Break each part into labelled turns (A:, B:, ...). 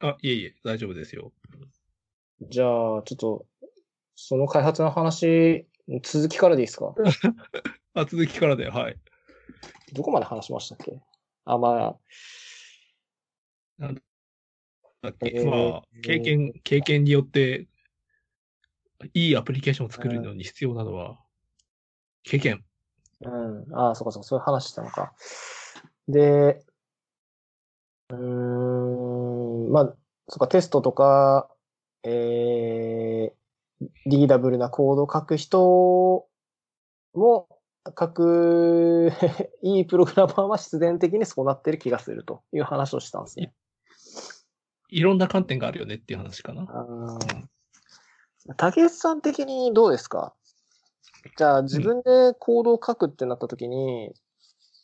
A: あ、いえいえ、大丈夫ですよ。
B: じゃあ、ちょっと、その開発の話、続きからでいいですか？
A: あ、続きからで、はい。
B: どこまで話しましたっけ？あ、まあ、
A: だっけ、
B: えー
A: まあ、経験、経験によって、いいアプリケーションを作るのに必要なのは、経験。
B: うん。ああ、そうかそうか、そういう話したのか。で、うーん、まあ、そうか、テストとか、えー、リーダブルなコードを書く人も、書く、いいプログラマーは必然的にそうなってる気がするという話をしたんですね。
A: いろんな観点があるよねっていう話かな。
B: 竹内さん的にどうですか？じゃあ自分でコードを書くってなった時に、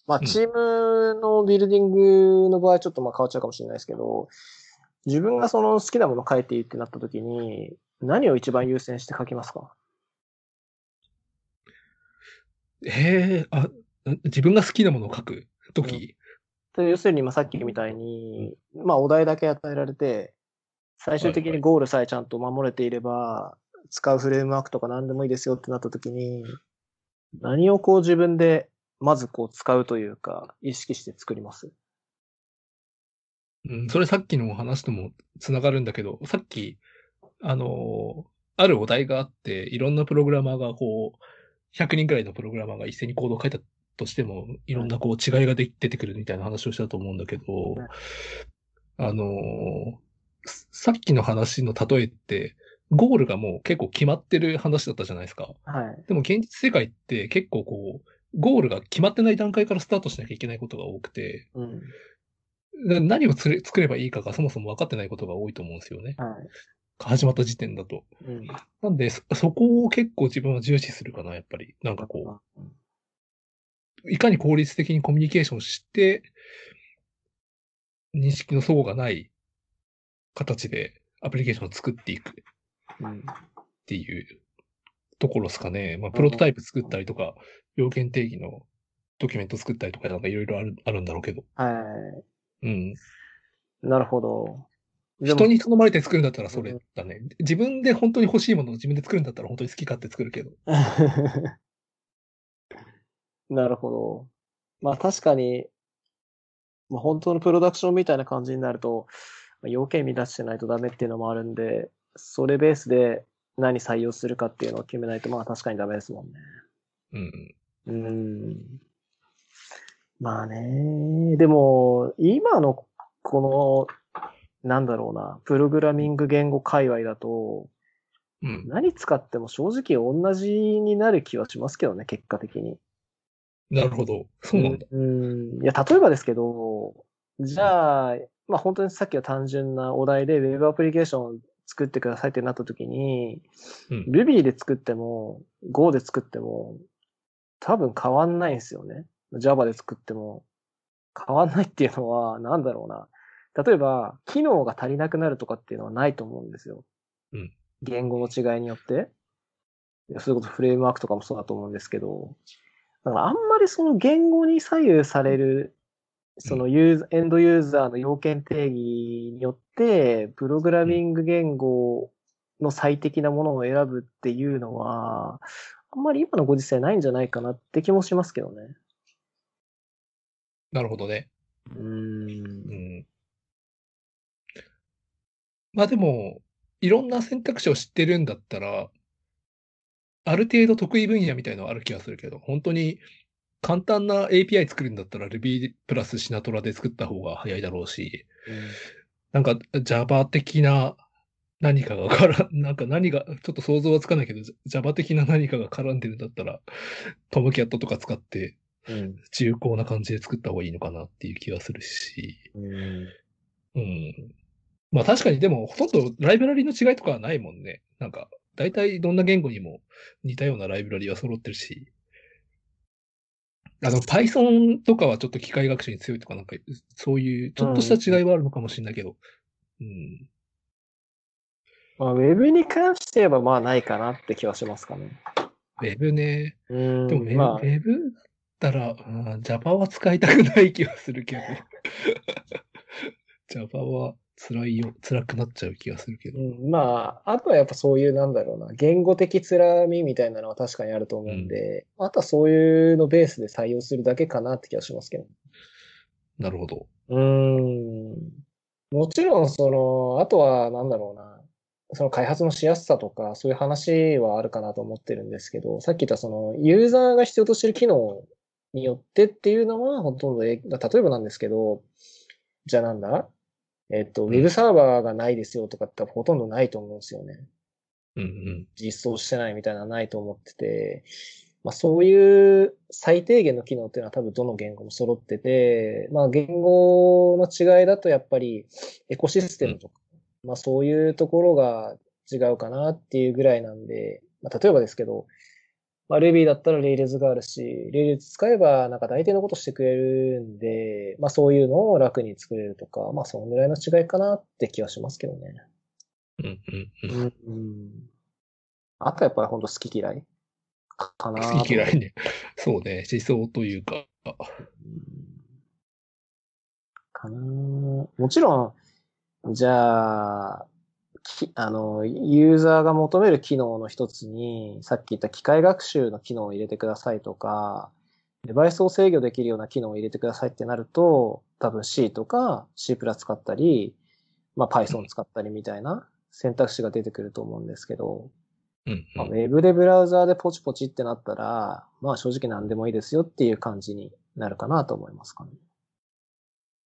B: まあ
A: うん
B: チームのビルディングの場合ちょっとまあ変わっちゃうかもしれないですけど、自分がその好きなものを書いていいってなった時に、何を一番優先して書きますか？
A: へえ、あ、自分が好きなものを書くとき、
B: で要するにまあさっきみたいに、まあお題だけ与えられて、最終的にゴールさえちゃんと守れていれば、使うフレームワークとか何でもいいですよってなった時に、何をこう自分でまずこう使うというか、意識して作ります？
A: うん、それさっきの話ともつながるんだけど、さっき、あのーあるお題があって、いろんなプログラマーがこう、100人くらいのプログラマーが一斉にコードを書いたとしても、いろんなこう違いがで出てくるみたいな話をしたと思うんだけど、あのさっきの話の例えって、ゴールがもう結構決まってる話だったじゃないですか。
B: はい。
A: でも現実世界って結構こう、ゴールが決まってない段階からスタートしなきゃいけないことが多くて、
B: うん。
A: な何をつれ作ればいいかがそもそも分かってないことが多いと思うんですよね。
B: はい。
A: 始まった時点だと。
B: うん。
A: なんで、そそこを結構自分は重視するかな、やっぱり。なんかこ
B: う
A: いかに効率的にコミュニケーションして、認識の齟齬がない形でアプリケーションを作っていくっ
B: うん。
A: ていうところですかね。まあ、プロトタイプ作ったりとか、要件定義のドキュメント作ったりとか、なんかいろいろある、あるんだろうけど。
B: は
A: うん。
B: い。なるほど。
A: 人に頼まれて作るんだったらそれだね。自分で本当に欲しいものを自分で作るんだったら本当に好き勝手作るけど。
B: なるほど。まあ確かに、まあ本当のプロダクションみたいな感じになると、まあ要件満たしてないとダメっていうのもあるんで、それベースで何採用するかっていうのを決めないと、まあ確かにダメですもんね。
A: うん。
B: うーん。まあね、でも、今のこの、なんだろうな、プログラミング言語界隈だと、
A: うん。
B: 何使っても正直同じになる気はしますけどね、結果的に。
A: なるほど。そうなんだ。
B: うん。いや、例えばですけど、じゃあ、まあ本当にさっきの単純なお題で Web アプリケーションを作ってくださいってなった時に、
A: うん。
B: Ruby で作っても、Go で作っても、多分変わんないんですよね。Java で作っても変わんないっていうのは、なんだろうな。例えば、機能が足りなくなるとかっていうのはないと思うんですよ。
A: うん
B: 言語の違いによって。そういうことフレームワークとかもそうだと思うんですけど、だからあんまりその言語に左右される、そのユーザー、エンドユーザーの要件定義によって、プログラミング言語の最適なものを選ぶっていうのは、あんまり今のご時世ないんじゃないかなって気もしますけどね。
A: なるほどね。
B: うー。
A: うんん。まあでも、いろんな選択肢を知ってるんだったら、ある程度得意分野みたいのはある気がするけど、本当に簡単な API 作るんだったら Ruby プラスシナトラで作った方が早いだろうし、なんか Java 的な何かがから、なんか何が、ちょっと想像はつかないけど、Java 的な何かが絡んでるんだったら、トムキャットとか使って
B: うん。
A: 重厚な感じで作った方がいいのかなっていう気がするし、
B: うん。
A: うん。まあ確かにでも、ほとんどライブラリの違いとかはないもんね。なんか、大体どんな言語にも似たようなライブラリは揃ってるし。あの、Python とかはちょっと機械学習に強いとかなんか、そういうちょっとした違いはあるのかもしれないけど。うん。
B: まあ、Web に関して言えばまあないかなって気はしますかね。
A: Web ね。
B: うん。
A: でも Web,、
B: まあ、
A: Web だったら、うん Java は使いたくない気がするけど。Java は辛いよ、辛くなっちゃう気がするけど。
B: うん、まあ、あとはやっぱそういう、なんだろうな、言語的辛みみたいなのは確かにあると思うんで、あとはそういうのベースで採用するだけかなって気がしますけど。
A: なるほど。
B: うーん。もちろん、その、あとは、なんだろうな、その開発のしやすさとか、そういう話はあるかなと思ってるんですけど、さっき言ったその、ユーザーが必要としている機能によってっていうのは、ほとんど、え例えばなんですけど、じゃあなんだ？えっと、ウェブサーバーがないですよとかってほとんどないと思うんですよね。
A: うんうん。
B: 実装してないみたいなのはないと思ってて、まあそういう最低限の機能っていうのは多分どの言語も揃ってて、まあ言語の違いだとやっぱりエコシステムとか、まあそういうところが違うかなっていうぐらいなんで、まあ例えばですけど、まあ Ruby だったら Rails があるし、Rails 使えばなんか大抵のことしてくれるんで、まあそういうのを楽に作れるとか、まあそのぐらいの違いかなって気はしますけどね。
A: うんうんうん。
B: うん。あとやっぱり本当好き嫌いかなと
A: 好き嫌いね。そうね。思想というか。
B: かなもちろん、じゃあ、きあの、ユーザーが求める機能の一つに、さっき言った機械学習の機能を入れてくださいとか、デバイスを制御できるような機能を入れてくださいってなると、多分 C とか C プラ使ったり、まあ Python 使ったりみたいな選択肢が出てくると思うんですけど、
A: うん
B: まあ、ウ
A: うん。
B: ェブでブラウザーでポチポチってなったら、まあ正直何でもいいですよっていう感じになるかなと思いますかね。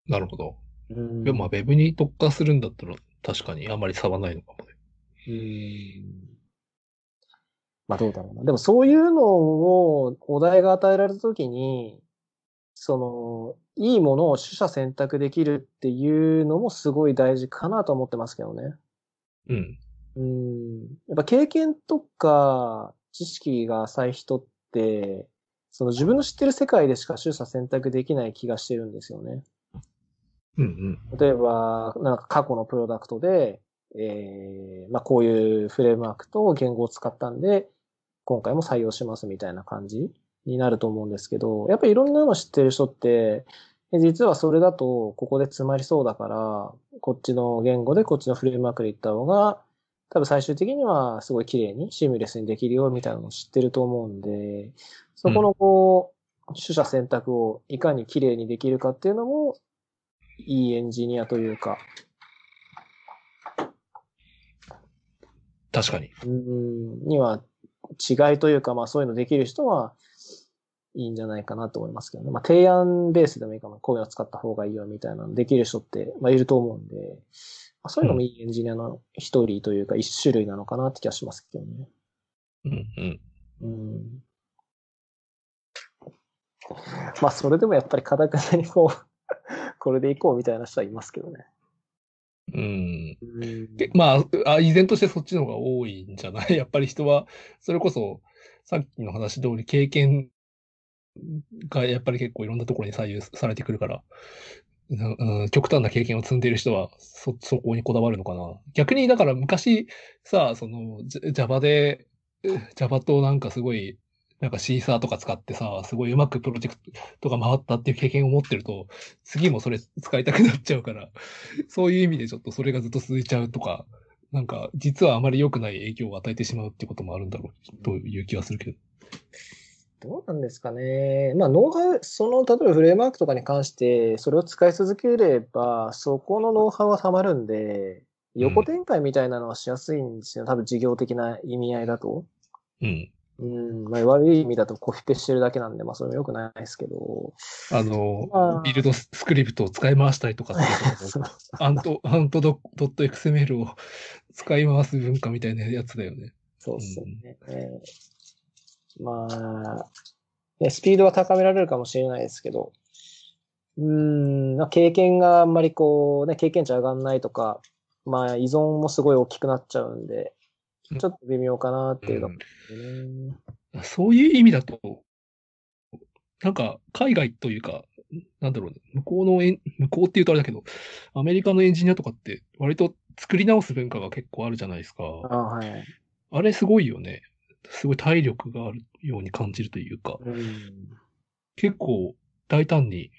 A: なるほど。
B: うん
A: でもまあ、ウェブに特化するんだったら、確かにあんまり差はないのかもね。
B: うんまあどうだろうな。でもそういうのをお題が与えられたときに、その、いいものを取捨選択できるっていうのもすごい大事かなと思ってますけどね。
A: うん。
B: うん。やっぱ経験とか知識が浅い人って、その自分の知ってる世界でしか取捨選択できない気がしてるんですよね。
A: うんうん。
B: 例えば、なんか過去のプロダクトで、えー、まあこういうフレームワークと言語を使ったんで、今回も採用しますみたいな感じになると思うんですけど、やっぱりいろんなの知ってる人って、え実はそれだとここで詰まりそうだから、こっちの言語でこっちのフレームワークで行った方が、多分最終的にはすごい綺麗にシームレスにできるよみたいなのを知ってると思うんで、そこのこう、取捨選択をいかに綺麗にできるかっていうのも、いいエンジニアというか、
A: 確かに。
B: うん、には違いというか、まあそういうのできる人はいいんじゃないかなと思いますけどね。まあ提案ベースでもいいかも、こういうの使った方がいいよみたいなのできる人って、まあいると思うんで、まあ、そういうのもいいエンジニアの一人というか一種類なのかなって気がしますけどね。
A: うんうん。
B: うん。まあそれでもやっぱりかたくなにこう、これでいこうみたいな人はいますけどね。
A: うん。
B: うん
A: でまあ、あ、依然としてそっちの方が多いんじゃない？やっぱり人は、それこそ、さっきの話通り経験がやっぱり結構いろんなところに左右されてくるから、うんうん極端な経験を積んでいる人はそ、そこにこだわるのかな。逆に、だから昔さ、その、ジャ Java で、う Java となんかすごい、なんかシーサーとか使ってさ、すごいうまくプロジェクトが回ったっていう経験を持ってると、次もそれ使いたくなっちゃうから、そういう意味でちょっとそれがずっと続いちゃうとか、なんか実はあまり良くない影響を与えてしまうってこともあるんだろうという気はするけど。
B: どうなんですかね。まあ、ノウハウ、その、例えばフレームワークとかに関して、それを使い続ければ、そこのノウハウは溜まるんで、横展開みたいなのはしやすいんですよ。多分事業的な意味合いだと。
A: うん。
B: うん、まあ、悪い意味だとコピペしてるだけなんで、まあ、それも良くないですけど。
A: あの
B: まあ、
A: ビルドスクリプトを使い回したりとかと、アント、アントドドット XML を使い回す文化みたいなやつだよね。
B: そうっすよね。えーまあ、ね、スピードは高められるかもしれないですけど、うーん、まあ経験があんまりこう、ね、経験値上がんないとか、まあ依存もすごい大きくなっちゃうんで、ちょっと微妙かなっていうところですね。
A: そういう意味だと、なんか海外というか、なんだろうね、向こうのエン、向こうって言うとあれだけど、アメリカのエンジニアとかって割と作り直す文化が結構あるじゃないですか。
B: あはい。
A: あれすごいよね。すごい体力があるように感じるというか、
B: うん。
A: 結構大胆に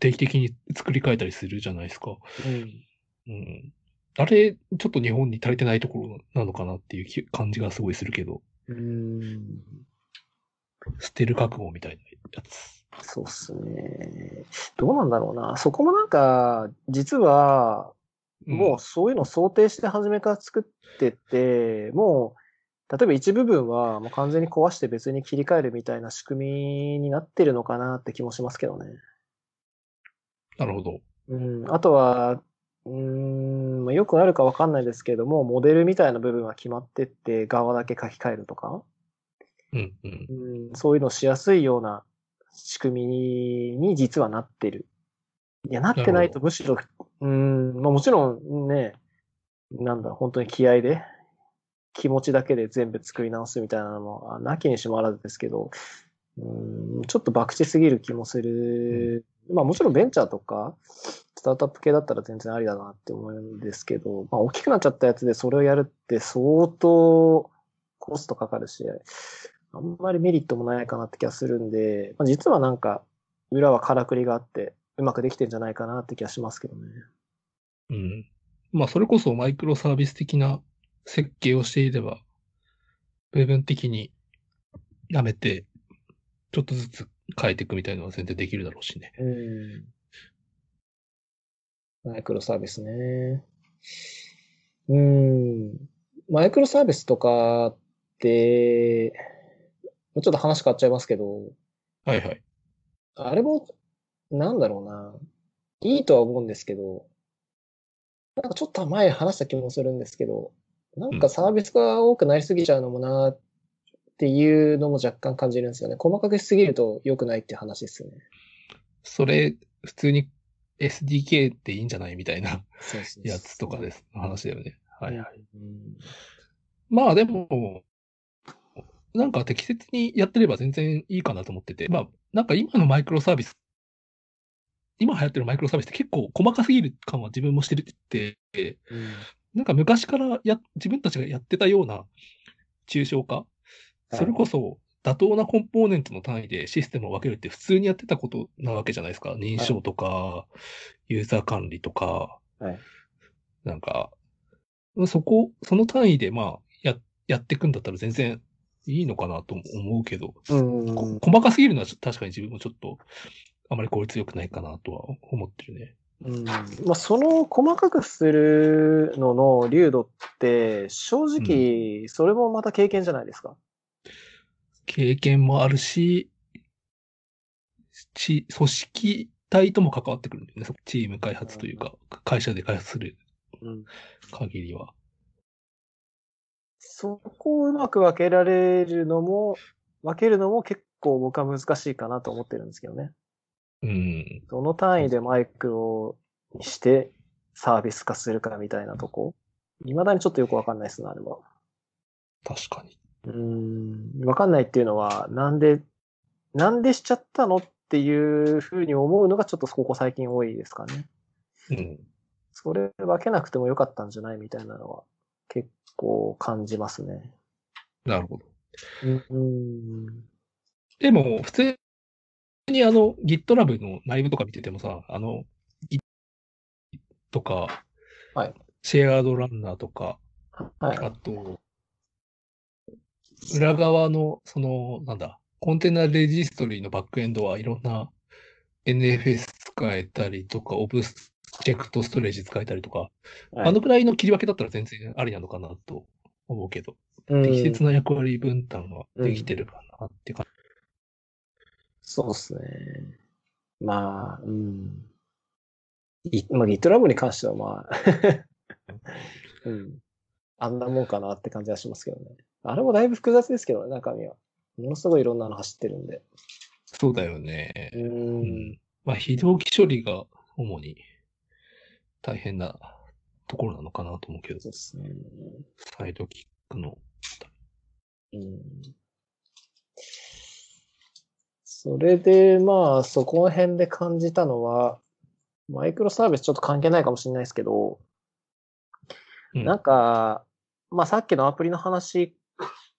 A: 定期的に作り変えたりするじゃないですか。
B: うん。
A: うん。あれ、ちょっと日本に足りてないところなのかなっていう気感じがすごいするけど、
B: うん。
A: 捨てる覚悟みたいなやつ。
B: そうっすね。どうなんだろうな。そこもなんか、実は、もうそういうのを想定して初めから作ってて、もう、例えば一部分はもう完全に壊して別に切り替えるみたいな仕組みになってるのかなって気もしますけどね。
A: なるほど。
B: うん。あとは、うーん、まあよくあるかわかんないですけれども、モデルみたいな部分は決まってって側だけ書き換えるとか、
A: うんうん。
B: うん、そういうのしやすいような仕組みに実はなってる。いや、なってないとむしろ、うん、まあもちろんね、なんだ、本当に気合で、気持ちだけで全部作り直すみたいなのも、あなきにしもあらずですけど、うん、ちょっと博打すぎる気もする。まあもちろんベンチャーとか、スタートアップ系だったら全然ありだなって思うんですけど、まあ大きくなっちゃったやつでそれをやるって相当コストかかるし、あんまりメリットもないかなって気がするんで、まあ、実はなんか、裏はからくりがあって、うまくできてんじゃないかなって気がしますけどね。
A: うん。まあ、それこそマイクロサービス的な設計をしていれば、部分的にやめて、ちょっとずつ変えていくみたいなのは全然できるだろうしね。
B: うん。マイクロサービスね。うん。マイクロサービスとかって、ちょっと話変わっちゃいますけど、
A: はいはい。
B: あれも、なんだろうな。いいとは思うんですけど、なんかちょっと前話した気もするんですけど、なんかサービスが多くなりすぎちゃうのもなっていうのも若干感じるんですよね。細かくしすぎると良くないって話ですよね。
A: それ、普通に SDK っていいんじゃない？みたいなやつとかです。話だよね。はいはい。
B: うん
A: まあでも、なんか適切にやってれば全然いいかなと思ってて、まあ、なんか今のマイクロサービス、今流行ってるマイクロサービスって結構細かすぎる感は自分もしてるって、
B: うん
A: なんか昔からや、自分たちがやってたような抽象化、
B: い
A: それこそ妥当なコンポーネントの単位でシステムを分けるって普通にやってたことなわけじゃないですか。認証とか、ユーザー管理とか、
B: はい。
A: なんか、そこ、その単位でまあ、や、やっていくんだったら全然いいのかなと思うけど、細かすぎるのは確かに自分もちょっと、あまり効率良くないかなとは思ってるね。
B: うん。まあ、その細かくするのの流度って、正直、それもまた経験じゃないですか。
A: 経験もあるし、ち、組織体とも関わってくるんだよね。そチーム開発というか、会社で開発する
B: うん
A: 限りは。
B: そこをうまく分けられるのも、分けるのも結構僕は難しいかなと思ってるんですけどね。
A: うん。
B: どの単位でマイクをにしてサービス化するかみたいなとこ。未だにちょっとよくわかんないですね、あれは。
A: 確かに。
B: うーん、わかんないっていうのは、なんで、なんでしちゃったのっていうふうに思うのがちょっとここ最近多いですかね。
A: うん。
B: それ分けなくてもよかったんじゃないみたいなのは結構感じますね。
A: なるほど。
B: うん。
A: でも、普通にあの、GitLab の内部とか見ててもさ、あの、Git とか、
B: はい
A: シェアードランナーとか、
B: はい。
A: あと、裏側の、その、なんだ、コンテナレジストリーのバックエンドはいろんな NFS 使えたりとか、オブジェクトストレージ使えたりとか、
B: はい
A: あのくらいの切り分けだったら全然ありなのかなと思うけど、
B: うん
A: 適切な役割分担はできてるかなって感
B: そうですね。まあ、うん。いまあ、GitLab に関してはまあ、うん。あんなもんかなって感じはしますけどね。あれもだいぶ複雑ですけどね、中身は。ものすごいいろんなの走ってるんで。
A: じ。そうだよね。
B: う。
A: うんん。まあ、非同期処理が主に大変なところなのかなと思うけど、
B: そうですね。
A: サイドキックの。
B: うん。それで、まあ、そこの辺で感じたのは、マイクロサービスちょっと関係ないかもしれないですけど、
A: うん
B: なんか、まあさっきのアプリの話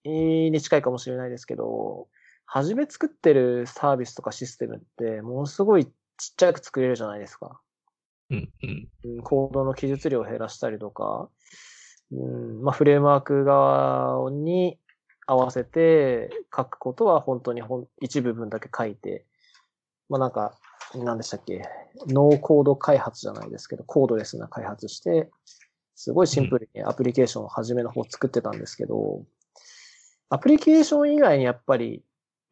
B: に近いかもしれないですけど、初め作ってるサービスとかシステムって、ものすごいちっちゃく作れるじゃないですか。
A: うん、うん。
B: うんコードの記述量を減らしたりとか、うん、まあ、フレームワーク側に合わせて書くことは本当にほん一部分だけ書いて、まあ、なんか、何でしたっけ、ノーコード開発じゃないですけど、コードレスな開発して、すごいシンプルにアプリケーションを初めの方作ってたんですけど、アプリケーション以外にやっぱり、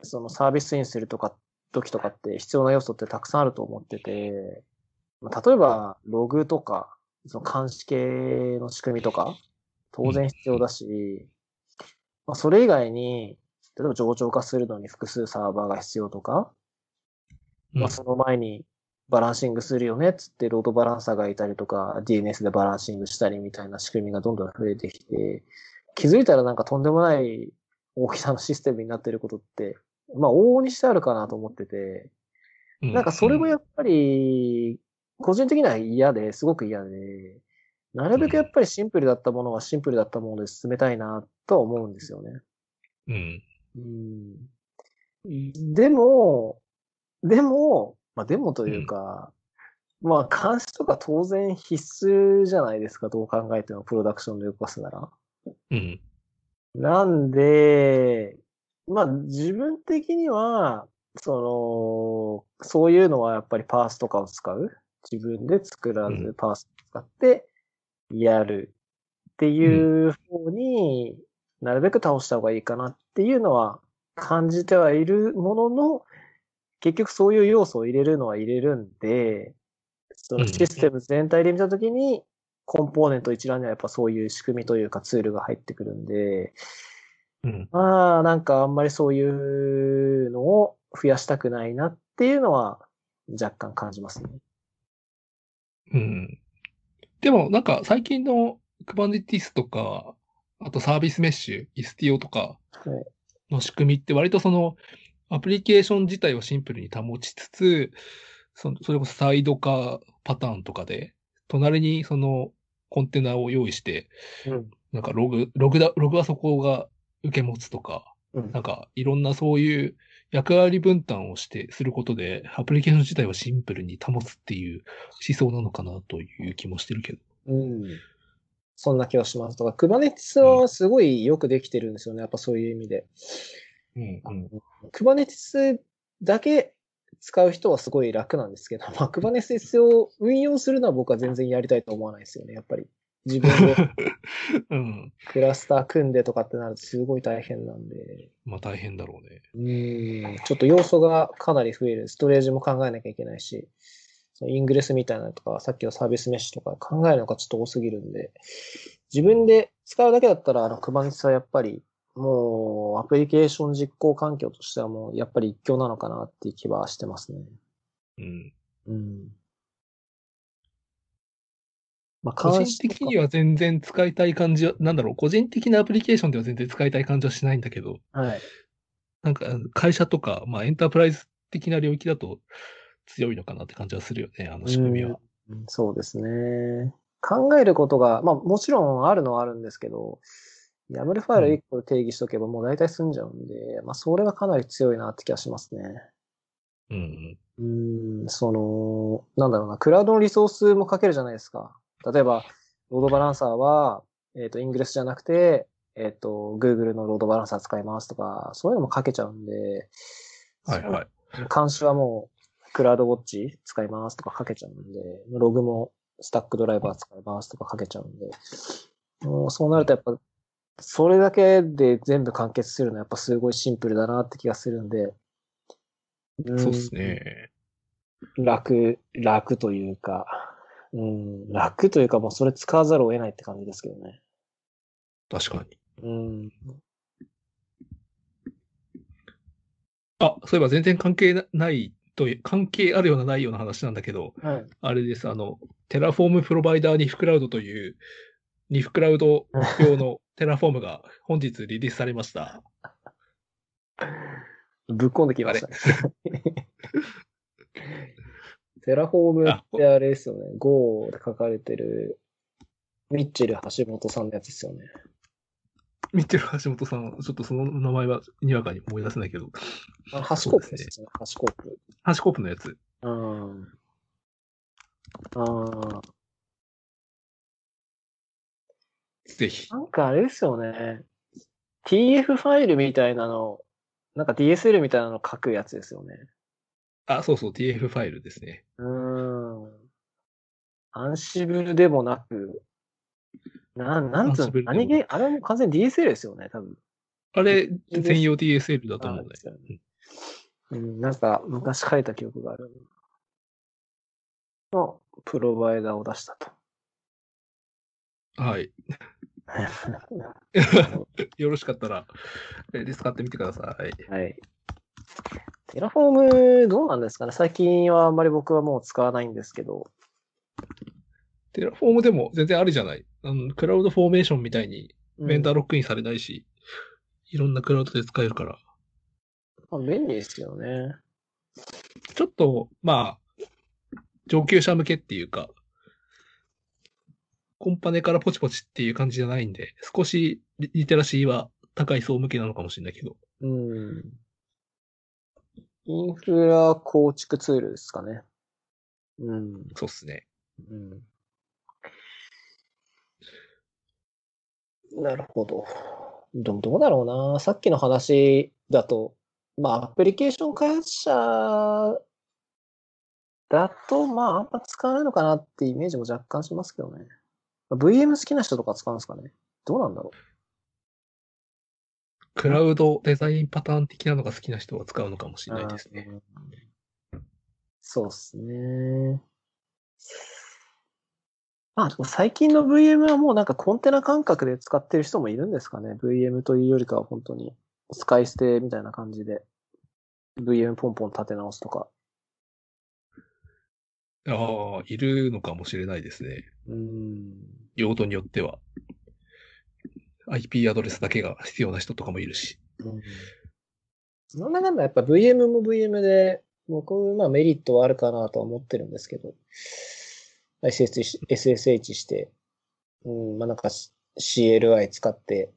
B: そのサービスインするとか、時とかって必要な要素ってたくさんあると思ってて、まあ例えば、ログとか、その監視系の仕組みとか、当然必要だし、まあ、それ以外に、例えば上長化するのに複数サーバーが必要とか、
A: うん。
B: まあ、その前にバランシングするよねっつってロードバランサーがいたりとか、DNS でバランシングしたりみたいな仕組みがどんどん増えてきて、気づいたらなんかとんでもない大きさのシステムになってることって、まあ往々にしてあるかなと思ってて、
A: う
B: なんかそれもやっぱり、個人的には嫌で、すごく嫌で、なるべくやっぱりシンプルだったものはシンプルだったもので進めたいなとは思うんですよね。
A: うん。
B: うん。でも、でも、まあでもというか、まあ監視とか当然必須じゃないですか、どう考えてもプロダクションで動かすなら。
A: うん。
B: なんで、まあ自分的には、その、そういうのはやっぱりパースとかを使う？自分で作ら
A: うん。
B: ずパースを使ってやるっていう方になるべく倒した方がいいかなっていうのは感じてはいるものの、結局そういう要素を入れるのは入れるんで、そのシステム全体で見たときに、コンポーネント一覧にはやっぱそういう仕組みというかツールが入ってくるんで、
A: うん。
B: まあ、なんかあんまりそういうのを増やしたくないなっていうのは若干感じますね。
A: うん。でも、なんか最近の Kubernetes とか、あとサービスメッシュ、Istio とか
B: はい
A: の仕組みって割とそのアプリケーション自体をシンプルに保ちつつ、そそれこそサイド化パターンとかで、隣にそのコンテナを用意して、
B: うん。
A: なんかログ、ログだ、ログはそこが受け持つとか、
B: うん
A: なんかいろんなそういう役割分担をして、することで、アプリケーション自体をシンプルに保つっていう思想なのかなという気もしてるけど。
B: うん。そんな気はします。とか、Kubernetes はすごいよくできてるんですよね。やっぱそういう意味で。
A: うん、うん。
B: Kubernetes だけ使う人はすごい楽なんですけど、まあ、Kubernetes を運用するのは僕は全然やりたいと思わないですよね。やっぱり。自分で
A: うん。
B: クラスター組んでとかってなるとすごい大変なんで。
A: まあ大変だろうね。
B: うん。ちょっと要素がかなり増える。ストレージも考えなきゃいけないし、そのイングレスみたいなのとか、さっきのサービスメッシュとか考えるのがちょっと多すぎるんで、自分で使うだけだったら、あの、Kubernetes はやっぱり、もう、アプリケーション実行環境としてはもう、やっぱり一強なのかなっていう気はしてますね。
A: うん。
B: うん。まあ、
A: 個人的には全然使いたい感じは、なんだろう、個人的なアプリケーションでは全然使いたい感じはしないんだけど、
B: はい。
A: なんか会社とか、まあエンタープライズ的な領域だと強いのかなって感じはするよね、あの仕組みは。
B: うんそうですね。考えることが、まあもちろんあるのはあるんですけど、YAML ファイル1個定義しとけばもう大体済んじゃうんで、まあそれはかなり強いなって気がしますね。
A: うん
B: うーん、その、なんだろうな、クラウドのリソースもかけるじゃないですか。例えば、ロードバランサーは、えっ、と、イングレスじゃなくて、えっ、と、Google のロードバランサー使いますとか、そういうのもかけちゃうんで、
A: はいはい。
B: 監視はもう、クラウドウォッチ使いますとかかけちゃうんで、ログもスタックドライバー使いますとかかけちゃうんで、もうそうなるとやっぱ、それだけで全部完結するのはやっぱすごいシンプルだなって気がするんで、ん
A: そうですね。
B: 楽、楽というか、うん、楽というかもうそれ使わざるを得ないって感じですけどね。
A: 確かに。
B: うん。
A: あ、そういえば全然関係なないという、関係あるようなないような話なんだけど、
B: はい。
A: あれです、あの、 Terraform Provider ニフクラウドという、ニフクラウド用の Terraform が本日リリースされました。
B: ぶっ込んできましたね。Terraform ってあれですよね。Go で書かれてる、ミッチェル橋本さんのやつですよね。
A: ミッチェル橋本さん、ちょっとその名前はにわかに思い出せないけど、
B: あの、 HashiCorp ですね。
A: HashiCorp。 HashiCorp のやつ。
B: うん。ああ。
A: ぜひ。
B: なんかあれですよね。TF ファイルみたいなの、なんか DSL みたいなの書くやつですよね。
A: あ、そうそう、TF ファイルですね。
B: うーん。アンシブルでもなく、な、なんつうの何気、あれも完全に DSL ですよね、多分。
A: あれ、専用 DSL だと思うね
B: あですよねうん、なんか昔書いた記憶がある。のプロバイダーを出したと。
A: はい。よろしかったら、えー使ってみてください。
B: はい。 Terraform、どうなんですかね？最近はあんまり僕はもう使わないんですけど。
A: Terraform でも全然あるじゃない？あの CloudFormation みたいに
B: うん
A: ベンダーロックインされないし、いろんなクラウドで使えるから。
B: まあ、便利ですよね。
A: ちょっと、まあ、上級者向けっていうか、コンパネからポチポチっていう感じじゃないんで、少しリリテラシーは高い層向けなのかもしれないけど。
B: うん。インフラ構築ツールですかね。うん。
A: そうっすね。
B: うん。なるほど。でもどうだろうな。さっきの話だと、まあ、アプリケーション開発者だと、まあ、あんま使わないのかなってイメージも若干しますけどね。VM 好きな人とか使うんですかね？どうなんだろ
A: クラウドデザインパターン的なのが好きな人は使うのかもし
B: う
A: れないですね。
B: うんそうっすね。まあ、でも最近の VM はもうなんかコンテナ感覚で使ってる人もいるんですかね？VM というよりかは本当に使い捨てみたいな感じで。VM ポンポン立て直すとか。
A: ああ、いるのかもしれないですね。
B: うん。
A: 用途によっては。IP アドレスだけが必要な人とかもいるし。
B: うん。その中でやっぱ VM も VM で、僕、まあメリットはあるかなとは思ってるんですけど、SSH し SSH して、うん、まあなんか CLI 使って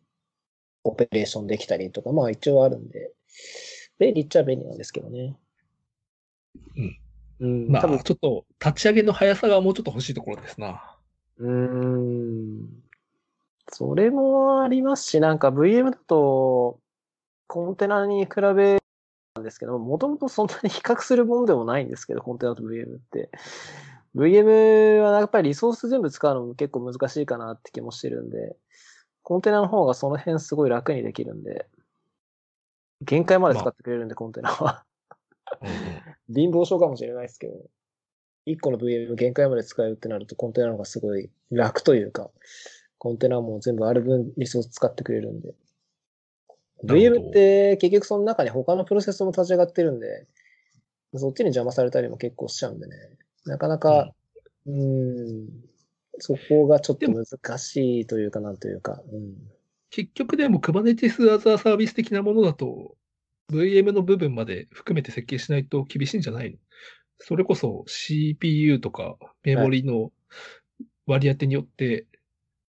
B: オペレーションできたりとか、まあ一応あるんで、便利っちゃ便利なんですけどね。
A: うん。
B: うん、
A: まあ、ちょっと立ち上げの速さがもうちょっと欲しいところですな。
B: うーん。それもありますし、なんか VM だと、コンテナに比べなんですけど、もともとそんなに比較するものでもないんですけど、コンテナと VM って。VM はやっぱりリソース全部使うのも結構難しいかなって気もしてるんで、コンテナの方がその辺すごい楽にできるんで、限界まで使ってくれるんで、コンテナは。貧乏症かもしれないですけど、1個の VM 限界まで使うってなるとコンテナの方がすごい楽というか、コンテナも全部ある分リソース使ってくれるんで。VM って結局その中に他のプロセスも立ち上がってるんで、そっちに邪魔されたりも結構しちゃうんでね。なかなか、うーん、そこがちょっと難しいというかなんというか、うん。
A: 結局でも Kubernetes as a サービス的なものだと、VM の部分まで含めて設計しないと厳しいんじゃないの？それこそ CPU とかメモリの割り当てによって、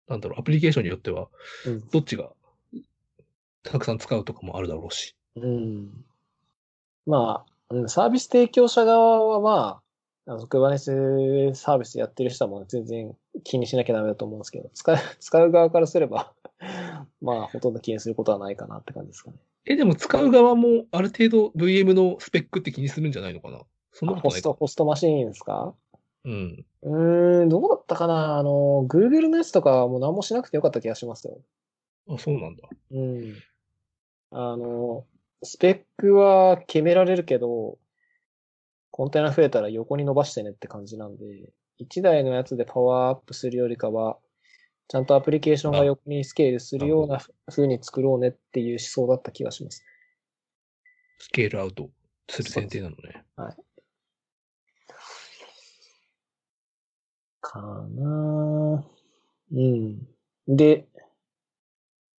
A: なんだろう、アプリケーションによっては、
B: うん
A: どっちがたくさん使うとかもあるだろうし。
B: うん。まあ、うんサービス提供者側はまあ、あの、Kubernetes サービスやってる人はもう全然気にしなきゃダメだと思うんですけど、使う、使う側からすれば、まあ、ほとんど気にすることはないかなって感じですかね。
A: え、でも使う側もある程度 VM のスペックって気にするんじゃないのかな？そんなことないか
B: ホスト、ホストマシーンですか？
A: うん。
B: うーん、どうだったかな？あの、Google のやつとかはもう何もしなくてよかった気がしますよ。
A: あ、そうなんだ。
B: うん。あの、スペックは決められるけど、コンテナ増えたら横に伸ばしてねって感じなんで、1台のやつでパワーアップするよりかは、ちゃんとアプリケーションが横にスケールするような風に作ろうねっていう思想だった気がします。
A: スケールアウトする前提なのね。
B: かなうん。で、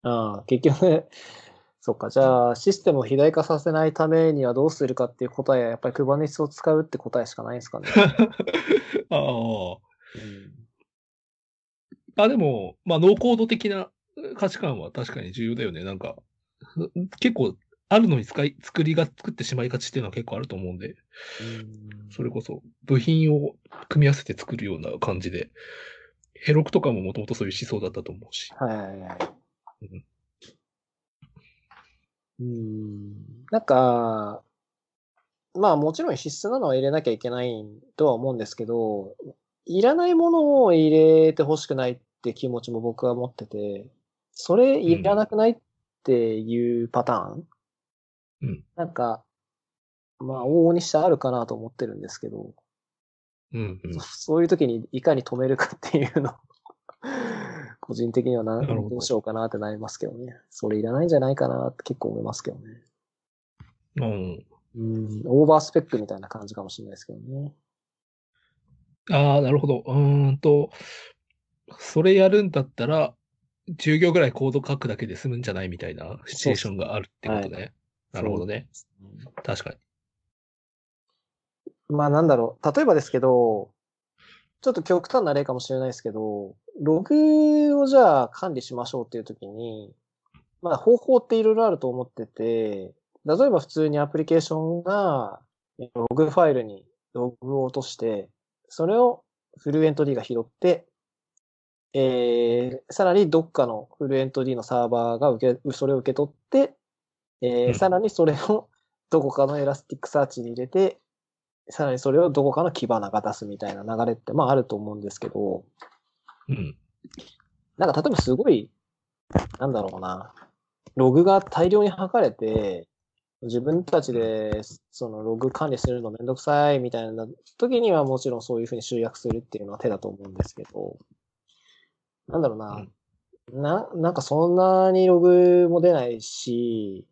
B: ああ、結局、そっか、じゃあ、システムを肥大化させないためにはどうするかっていう答えは、やっぱり Kubernetes を使うって答えしかないんですかね。
A: ああ。
B: うん
A: あ、でも、まあ、ノーコード的な価値観は確かに重要だよね。なんか、結構あるのに使い、作りが作ってしまいがちっていうのは結構あると思うんで、
B: うん
A: それこそ部品を組み合わせて作るような感じで、ヘロクとかももともとそういう思想だったと思うし。
B: はいはいはい。
A: うん
B: うん。なんか、まあもちろん必須なのは入れなきゃいけないとは思うんですけど、いらないものを入れてほしくないって気持ちも僕は持ってて、それいらなくないっていうパターン、
A: うん
B: なんか、まあ往々にしてあるかなと思ってるんですけど、
A: うんうん。
B: そういう時にいかに止めるかっていうのを 個人的にはな
A: ど
B: どうしようかなってなりますけどね。それいらないんじゃないかなって結構思いますけどね。
A: うん。
B: うん、オーバースペックみたいな感じかもしれないですけどね。
A: ああ、なるほど。うーんと、それやるんだったら、10行ぐらいコード書くだけで済むんじゃないみたいなシチュエーションがあるってことね。なるほどね。確かに。
B: まあなんだろう。例えばですけど、ちょっと極端な例かもしれないですけど、ログをじゃあ管理しましょうっていう時に、まあ方法っていろいろあると思ってて、例えば普通にアプリケーションがログファイルにログを落として、それをFluentd が拾って、えー、さらにどっかの Fluentd のサーバーが受け、それを受け取って、えー
A: うん。
B: さらにそれを どこかの Elasticsearch に入れて、さらにそれをどこかの Kibana が出すみたいな流れって、まああると思うんですけど、
A: うん。
B: なんか例えばすごい、なんだろうな、ログが大量に吐かれて、自分たちでそのログ管理するのめんどくさいみたいな時にはもちろんそういうふうに集約するっていうのは手だと思うんですけど、なんだろうな、な、なんかそんなにログも出ないし、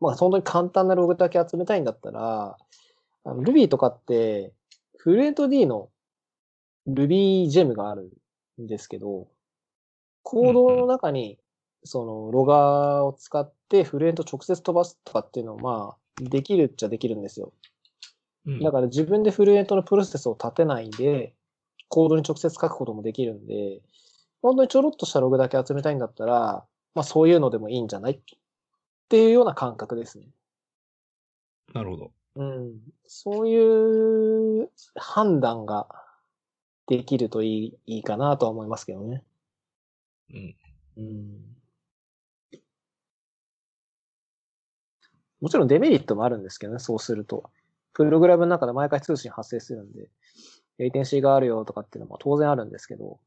B: まあ本当に簡単なログだけ集めたいんだったら、Ruby とかって、フルエント D の Ruby ジェムがあるんですけど、コードの中に、その、ロガーを使ってフルエント直接飛ばすとかっていうのを、まあ、できるっちゃできるんですよ。
A: うん。
B: だから自分でフルエントのプロセスを立てないで、コードに直接書くこともできるんで、本当にちょろっとしたログだけ集めたいんだったら、まあそういうのでもいいんじゃないっていうような感覚ですね。
A: なるほど。
B: うん。そういう判断ができるといい、いいかなとは思いますけどね。
A: うん。
B: うん。もちろんデメリットもあるんですけどね、そうすると。プログラムの中で毎回通信発生するんで、レイテンシーがあるよとかっていうのも当然あるんですけど、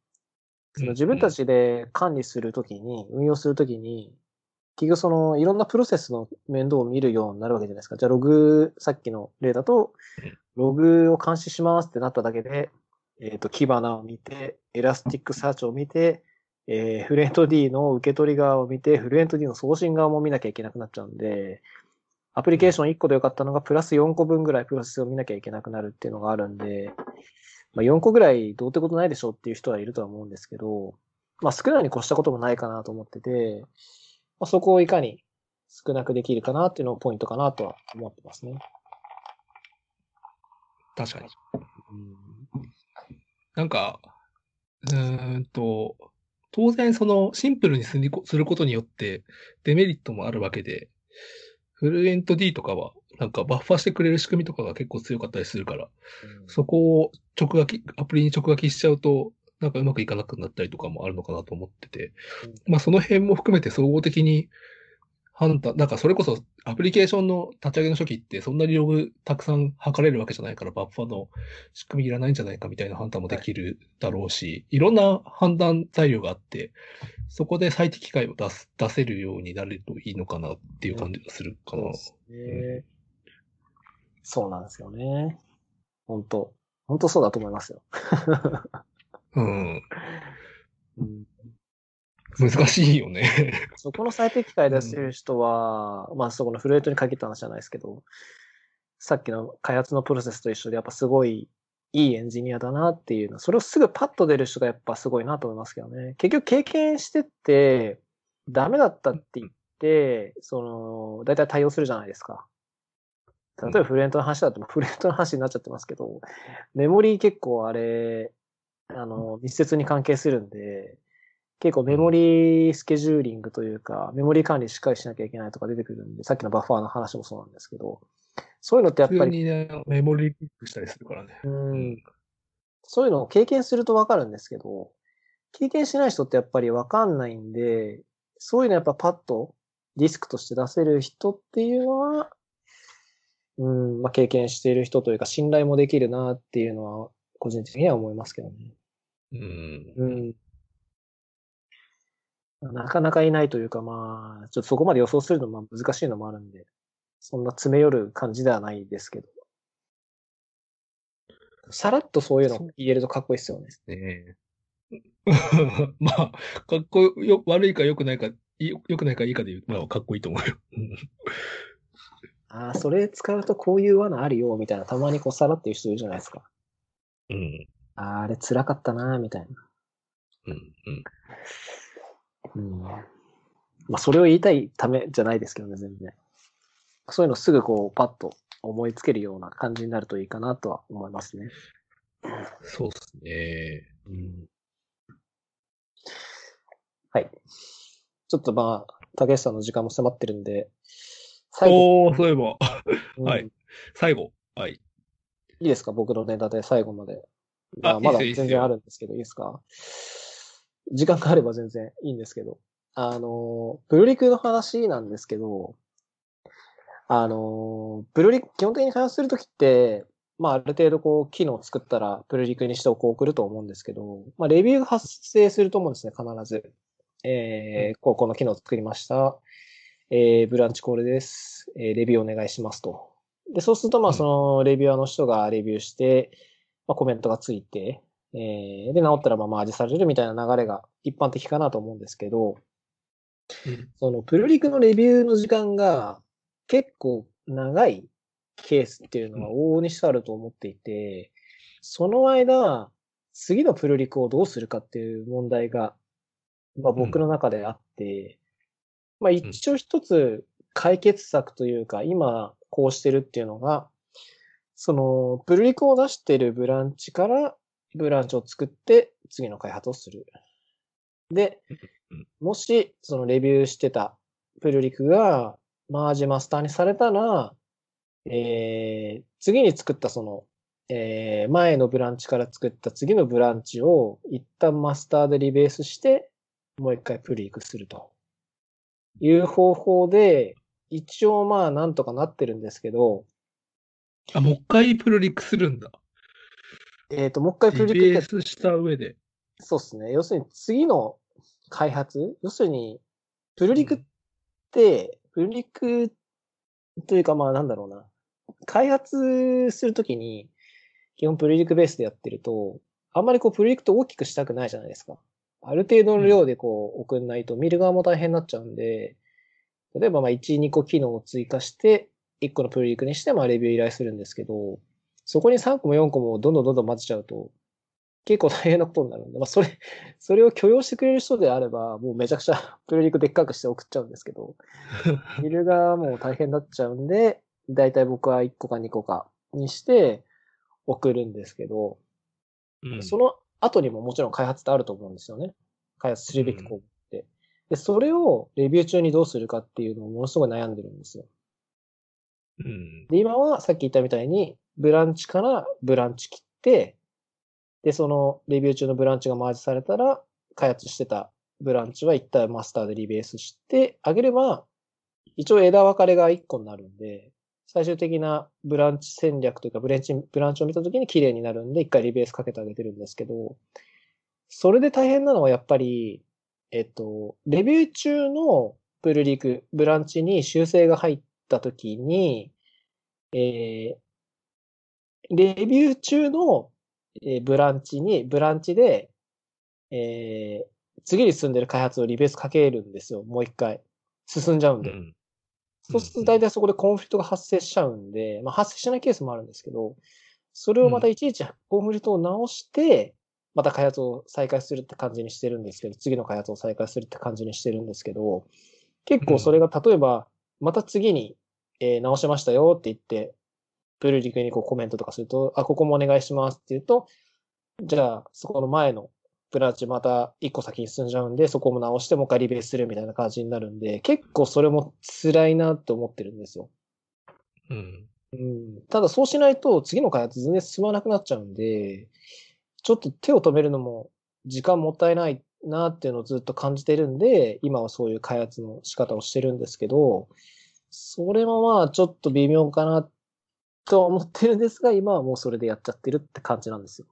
B: その自分たちで管理するときに、運用するときに、結局そのいろんなプロセスの面倒を見るようになるわけじゃないですか。じゃあログ、さっきの例だと
A: うん、
B: ログを監視しますってなっただけで、えっ、と、 Kibana を見て、 Elasticsearch を見て、えーフルエント D の受け取り側を見て、フルエント D の送信側も見なきゃいけなくなっちゃうんで、アプリケーション1個でよかったのが、プラス4個分ぐらいプロセスを見なきゃいけなくなるっていうのがあるんで、まあ、4個ぐらいどうってことないでしょうっていう人はいるとは思うんですけど、まあ少ないに越したこともないかなと思ってて、まあ、そこをいかに少なくできるかなっていうのがポイントかなとは思ってますね。
A: 確かに。
B: うん
A: なんか、うーんと、当然そのシンプルにするこすることによってデメリットもあるわけで、フルエント D とかはなんかバッファーしてくれる仕組みとかが結構強かったりするから、そこを直書き、アプリに直書きしちゃうと、なんかうまくいかなくなったりとかもあるのかなと思ってて、まあその辺も含めて総合的に判断、なんかそれこそアプリケーションの立ち上げの初期ってそんなにログたくさん測れるわけじゃないからバッファーの仕組みいらないんじゃないかみたいな判断もできるだろうし、い、ろんな判断材料があって、そこで最適解を出す、出せるようになるといいのかなっていう感じがするかな。
B: そうなんですよね。本当本当そうだと思いますよ。
A: うん。
B: うん
A: 難しいよね。
B: そこの最適解出してる人は、まあそこのフルエイトに限った話じゃないですけど、さっきの開発のプロセスと一緒でやっぱすごいいいエンジニアだなっていうの、それをすぐパッと出る人がやっぱすごいなと思いますけどね。結局経験してって、ダメだったって言って、その、だいたい対応するじゃないですか。例えばフルエントの話だと、フルエントの話になっちゃってますけど、メモリー結構あれ、あの、密接に関係するんで、結構メモリースケジューリングというか、メモリー管理しっかりしなきゃいけないとか出てくるんで、さっきのバッファーの話もそうなんですけど、そういうのってやっぱり、
A: ね、メモリーピックしたりするからね。
B: うん、そういうのを経験するとわかるんですけど、経験しない人ってやっぱりわかんないんで、そういうのやっぱパッとディスクとして出せる人っていうのは、うん、まあ、経験している人というか信頼もできるなっていうのは、個人的には思いますけどね。
A: うん。
B: うん。なかなかいないというか、まあ、ちょっとそこまで予想するのも難しいのもあるんで、そんな詰め寄る感じではないですけど。さらっとそういうの言えるとかっこいいですよね。
A: ねえ。まあ、かっこよ、悪いか良くないか、い良くないかいいかで言うと、まあ、かっこいいと思うよ。
B: ああ、それ使うとこういう罠あるよ、みたいな、たまにこうさらって言う人いるじゃないですか。
A: うん。
B: あれ辛かったな、みたいな。
A: うん。うん。
B: うん。まあ、それを言いたいためじゃないですけどね、全然。そういうのすぐこう、パッと思いつけるような感じになるといいかなとは思いますね。
A: そうっすね。
B: うん。はい。ちょっとまあ、竹内さんの時間も迫ってるんで、最後、
A: おー、そういえば、
B: うん
A: はい最後。はい。
B: いいですか？僕のネタで最後まで。
A: あ
B: まあまだ全然あるんですけど、いいですか？時間があれば全然いいんですけど。あの、プロリクの話なんですけど、あの、プロリク、基本的に開発するときって、まあある程度こう、機能を作ったら、プロリクにしてこう送ると思うんですけど、まあレビューが発生すると思うんですね、必ず。えー、こうこの機能を作りました。えー、ブランチこれです。えー、レビューお願いしますと。で、そうすると、まあ、
A: うん。
B: その、レビュアーの人がレビューして、まあ、コメントがついて、えー、で、治ったら、まあ、マージされるみたいな流れが一般的かなと思うんですけど、
A: うん。
B: その、プルリクのレビューの時間が結構長いケースっていうのは往々にしてあると思っていて、その間、次のプルリクをどうするかっていう問題が、まあ、僕の中であって、まあ、一応一つ解決策というか、今こうしてるっていうのが、その、プルリクを出してるブランチからブランチを作って次の開発をする。で
A: うん、
B: もしそのレビューしてたプルリクがマージマスターにされたら、えー、次に作ったその、えー、前のブランチから作った次のブランチを一旦マスターでリベースして、もう一回プルリクすると。いう方法で、一応まあなんとかなってるんですけど、
A: あ、もう一回プルリクするんだ。
B: えっ、と、もう一回プル
A: リ
B: リクって、
A: ベースした上で。
B: そうですね。要するに次の開発？要するに、プルリクって、プルリクというかまあなんだろうな。開発するときに、基本プルリクベースでやってると、あんまりこうプルリクと大きくしたくないじゃないですか。ある程度の量でこう送んないと見る側も大変になっちゃうんで、例えばまあ1、2個機能を追加して、1個のプルリクにしてまあレビュー依頼するんですけど、そこに3個も4個もどんどんどんどん混ぜちゃうと、結構大変なことになるんで、まあそれ、それを許容してくれる人であれば、もうめちゃくちゃ プルリクでっかくして送っちゃうんですけど、見る側も大変になっちゃうんで、だいたい僕は1個か2個かにして送るんですけど、
A: うん
B: その後にももちろん開発ってあると思うんですよね。開発するべき項目。で、それをレビュー中にどうするかっていうのをものすごい悩んでるんですよ。
A: うん。
B: で、今はさっき言ったみたいに、ブランチからブランチ切って、で、そのレビュー中のブランチがマージされたら、開発してたブランチは一旦マスターでリベースしてあげれば、一応枝分かれが一個になるんで、最終的なブランチ戦略というかブレンチ、ブランチを見たときに綺麗になるんで、一回リベースかけてあげてるんですけど、それで大変なのはやっぱり、えっと、レビュー中のプルリク、ブランチに修正が入ったときに、えー、レビュー中の、えーブランチに、ブランチで、えー、次に進んでる開発をリベースかけるんですよ。もう一回。進んじゃうんで。
A: うん。
B: そうすると大体そこでコンフリクトが発生しちゃうんで、まあ発生しないケースもあるんですけど、それをまたいちいちコンフリクトを直して、また開発を再開するって感じにしてるんですけど、次の開発を再開するって感じにしてるんですけど、結構それが例えば、また次に、えー直しましたよって言って、プルリクにこうコメントとかすると、あ、ここもお願いしますって言うと、じゃあ、そこの前のブブランチまた一個先に進んじゃうんで、そこも直してもう一回リベースするみたいな感じになるんで、結構それも辛いなって思ってるんですよ。
A: うん。
B: うん。ただそうしないと次の開発全然進まなくなっちゃうんで、ちょっと手を止めるのも時間もったいないなっていうのをずっと感じてるんで、今はそういう開発の仕方をしてるんですけど、それもまあちょっと微妙かなとは思ってるんですが、今はもうそれでやっちゃってるって感じなんですよ。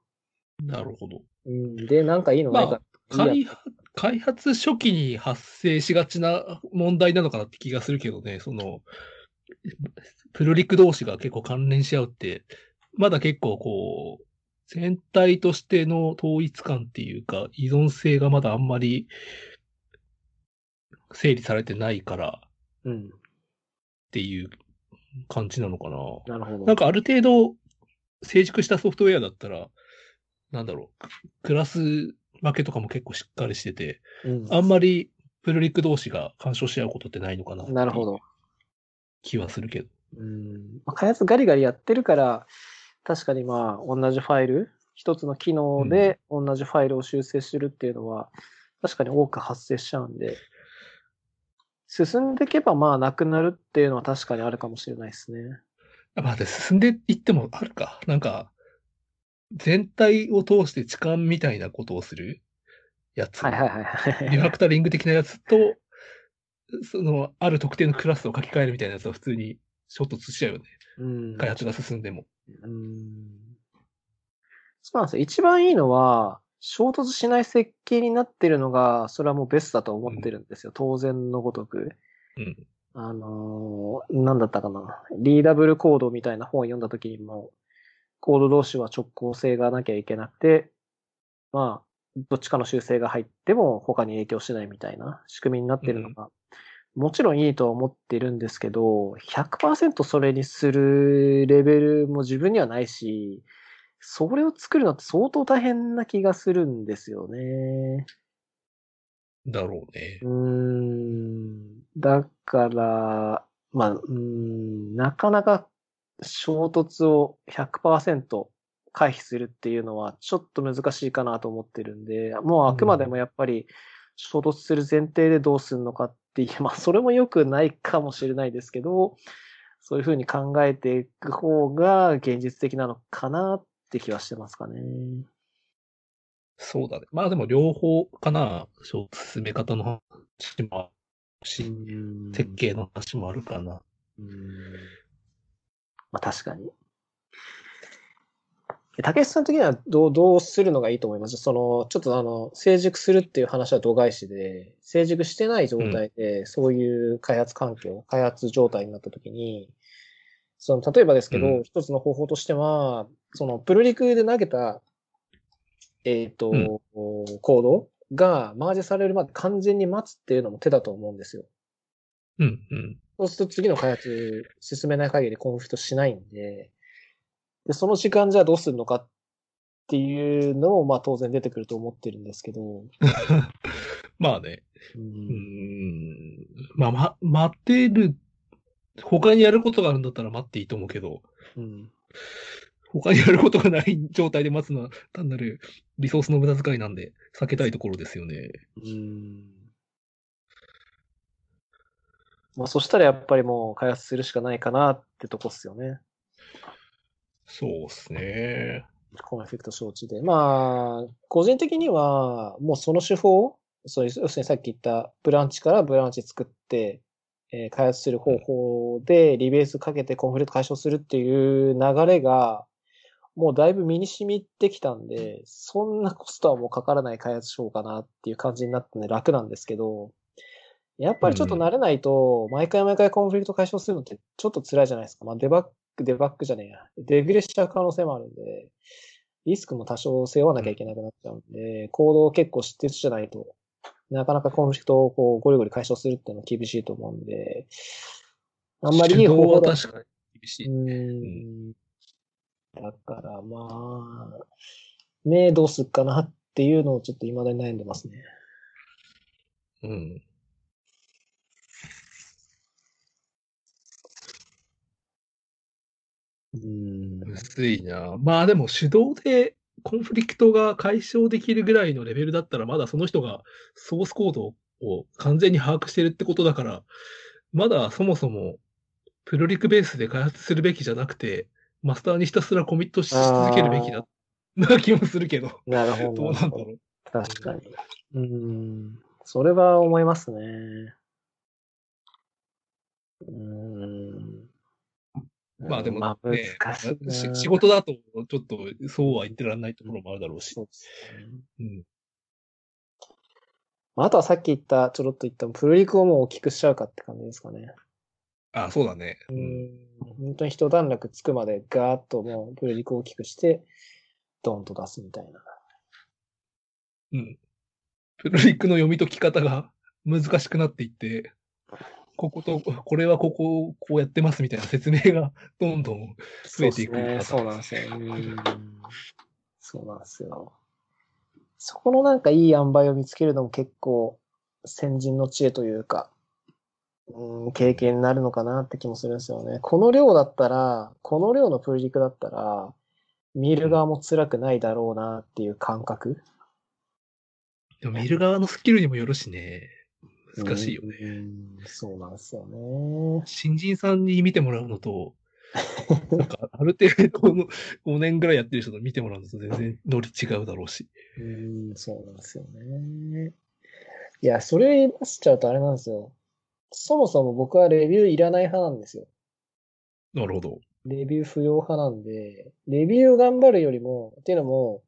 A: なるほど。
B: うん。で、なんかいいのないか、いいや
A: 開発開発初期に発生しがちな問題なのかなって気がするけどね、その、プロリク同士が結構関連し合うって、まだ結構こう、全体としての統一感っていうか、依存性がまだあんまり整理されてないから
B: うん。
A: っていう感じなのかな。
B: なるほど。
A: なんかある程度成熟したソフトウェアだったら、なんだろう、クラス分けとかも結構しっかりしてて、
B: うん
A: あんまりプルリック同士が干渉し合うことってないのかな
B: なるほど。
A: 気はするけど。
B: うん。まあ開発ガリガリやってるから、確かにまあ、同じファイル、一つの機能で同じファイルを修正するっていうのは、確かに多く発生しちゃうんで、進んでいけばまあ、なくなるっていうのは確かにあるかもしれないですね。
A: まあ、で進んでいってもあるか。なんか、全体を通して痴漢みたいなことをする？やつ。
B: はいはいはいはい。
A: リファクタリング的なやつと、その、ある特定のクラスを書き換えるみたいなやつは普通に衝突しちゃうよね。
B: うん。
A: 開発が進んでも。
B: うんそうなんですよ。一番いいのは、衝突しない設計になってるのが、それはもうベストだと思ってるんですよ。当然のごとく。
A: うん。
B: あのーなんだったかな。リーダブルコードみたいな本を読んだ時にも、コード同士は直行性がなきゃいけなくて、まあ、どっちかの修正が入っても他に影響しないみたいな仕組みになってるのが、もちろんいいとは思ってるんですけど、100%それにするレベルも自分にはないし、それを作るのって相当大変な気がするんですよね。
A: だろうね。
B: うーん。だから、まあ、うーん、なかなか衝突を100%回避するっていうのはちょっと難しいかなと思ってるんで、もうあくまでもやっぱり衝突する前提でどうするのかっていう、まあそれも良くないかもしれないですけど、そういうふうに考えていく方が現実的なのかなって気はしてますかね。
A: そうだね。まあでも両方かな。進め方の話もあるし、設計の話もあるかな。
B: うんまあ確かに。竹内さん的にはどう、どうするのがいいと思います？その、ちょっとあの、成熟するっていう話は度外視で、成熟してない状態で、そういう開発環境、開発状態になった時に、その、例えばですけど、
A: うん
B: 一つの方法としては、その、プルリクで投げた、えっ、と、
A: うん
B: コードがマージされるまで完全に待つっていうのも手だと思うんですよ。
A: うん、うん。
B: そうすると次の開発進めない限りコンフリクトしないんで、で、その時間じゃあどうするのかっていうのも、まあ当然出てくると思ってるんですけど、
A: まあね。
B: う
A: ん。まあ、ま、待てる、他にやることがあるんだったら待っていいと思うけど、
B: うん
A: 他にやることがない状態で待つのは単なるリソースの無駄遣いなんで避けたいところですよね。
B: うんまあそしたらやっぱりもう開発するしかないかなってとこっすよね。
A: そうですね。
B: コンフリクト承知で。まあ、個人的には、もうその手法、そういう、要するにさっき言ったブランチからブランチ作って、えー開発する方法でリベースかけてコンフリクト解消するっていう流れが、もうだいぶ身に染みてきたんで、そんなコストはもうかからない開発しようかなっていう感じになったんで楽なんですけど、やっぱりちょっと慣れないと、毎回毎回コンフリクト解消するのってちょっと辛いじゃないですか。まあデバッグ、デバッグじゃねえや。デグレしちゃう可能性もあるんで、リスクも多少背負わなきゃいけなくなっちゃうんで、コードを結構知ってる人じゃないと、なかなかコンフリクトをこうゴリゴリ解消するっていうのは厳しいと思うんで、あんまりいい方法
A: は
B: だ
A: 確かに厳しい。
B: うん。だからまあ、ねどうすっかなっていうのをちょっと未だに悩んでますね。
A: うん。
B: うん。
A: むずいな。まあでも手動でコンフリクトが解消できるぐらいのレベルだったら、まだその人がソースコードを完全に把握してるってことだから、まだそもそもプロリクベースで開発するべきじゃなくて、マスターにひたすらコミットし続けるべきだ、な気もするけど、
B: なるほど。
A: どうなんだろう。
B: 確かに。うん。それは思いますね。うん。
A: まあでも、
B: まあ
A: ね
B: 難しい
A: 仕事だと、ちょっとそうは言ってらんないところもあるだろうし
B: そ。うですね。
A: うん。
B: まああとはさっき言った、ちょろっと言った、プロリクをもう大きくしちゃうかって感じですかね。
A: あ、そうだね。
B: う
A: うん
B: ん。本当に一段落つくまでガーッともうプロリクを大きくして、ドンと出すみたいな。
A: うん。プロリックの読み解き方が難しくなっていって、ここと、これはここをこうやってますみたいな説明が どんどん増えていく
B: そうですね。そうなんですよ。うん。そうなんですよ。そこのなんかいい塩梅を見つけるのも結構先人の知恵というか、うん、経験になるのかなって気もするんですよね。この量だったら、この量のプロリクだったら、見る側も辛くないだろうなっていう感覚。
A: でも見る側のスキルにもよるしね。難しいよね。
B: うん。そうなんですよね。
A: 新人さんに見てもらうのと、なんかある程度の5年ぐらいやってる人と見てもらうのと全然ノリ違うだろうし。
B: うん、そうなんですよね。いや、それ出しちゃうとあれなんですよ。そもそも僕はレビューいらない派なんですよ。
A: なるほど。
B: レビュー不要派なんで、レビュー頑張るよりも、っていうのも、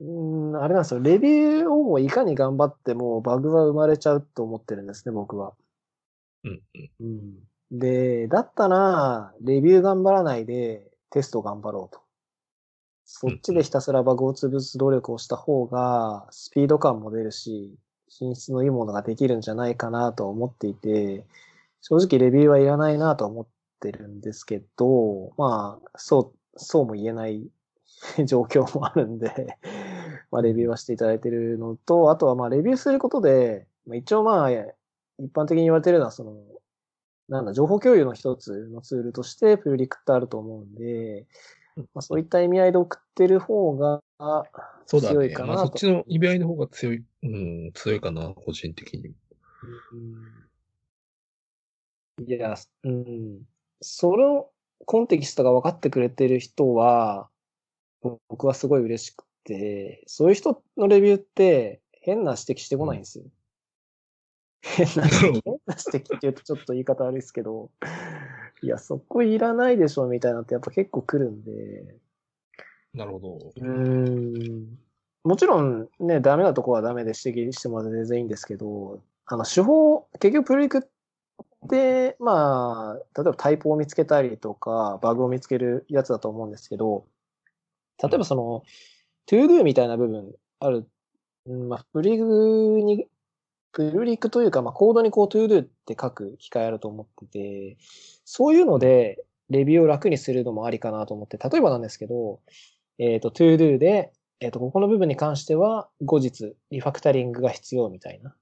B: うーん、あれなんですよ。レビューをいかに頑張ってもバグは生まれちゃうと思ってるんですね、僕は。
A: うん。
B: で、だったら、レビュー頑張らないでテスト頑張ろうと。そっちでひたすらバグを潰す努力をした方が、スピード感も出るし、品質のいいものができるんじゃないかなと思っていて、正直レビューはいらないなと思ってるんですけど、まあ、そう、そうも言えない 状況もあるんで、まあ、レビューはしていただいてるのと、あとはまあ、レビューすることで、まあ、一応まあ、一般的に言われてるのは、その、なんだ、情報共有の一つのツールとしてプルリクってあると思うんで、まあ、そういった意味合いで送ってる方が。強いかなと。
A: まあそっちの意味合いの方が強い、うん、強いかな、個人的に。
B: うんいや、うん。そのコンテキストが分かってくれてる人は、僕はすごい嬉しくて、そういう人のレビューって変な指摘してこないんですよ。変な変な指摘って言うとちょっと言い方悪いですけど、いや、そこいらないでしょみたいなのってやっぱ結構来るんで、
A: なるほど。
B: うーんもちろんね、ダメなとこはダメで指摘してもらって全然いいんですけど、あの、手法、結局プルリクって、まあ、例えばタイポを見つけたりとか、バグを見つけるやつだと思うんですけど、例えばその、 TODO みたいな部分ある、うんまあ、プルリクに、プルリクというか、まあ、コードにこう、 TODO って書く機会あると思ってて、そういうので、レビューを楽にするのもありかなと思って、例えばなんですけど、えっ、と、 TODO で、えっ、と、ここの部分に関しては、後日、リファクタリングが必要みたいな。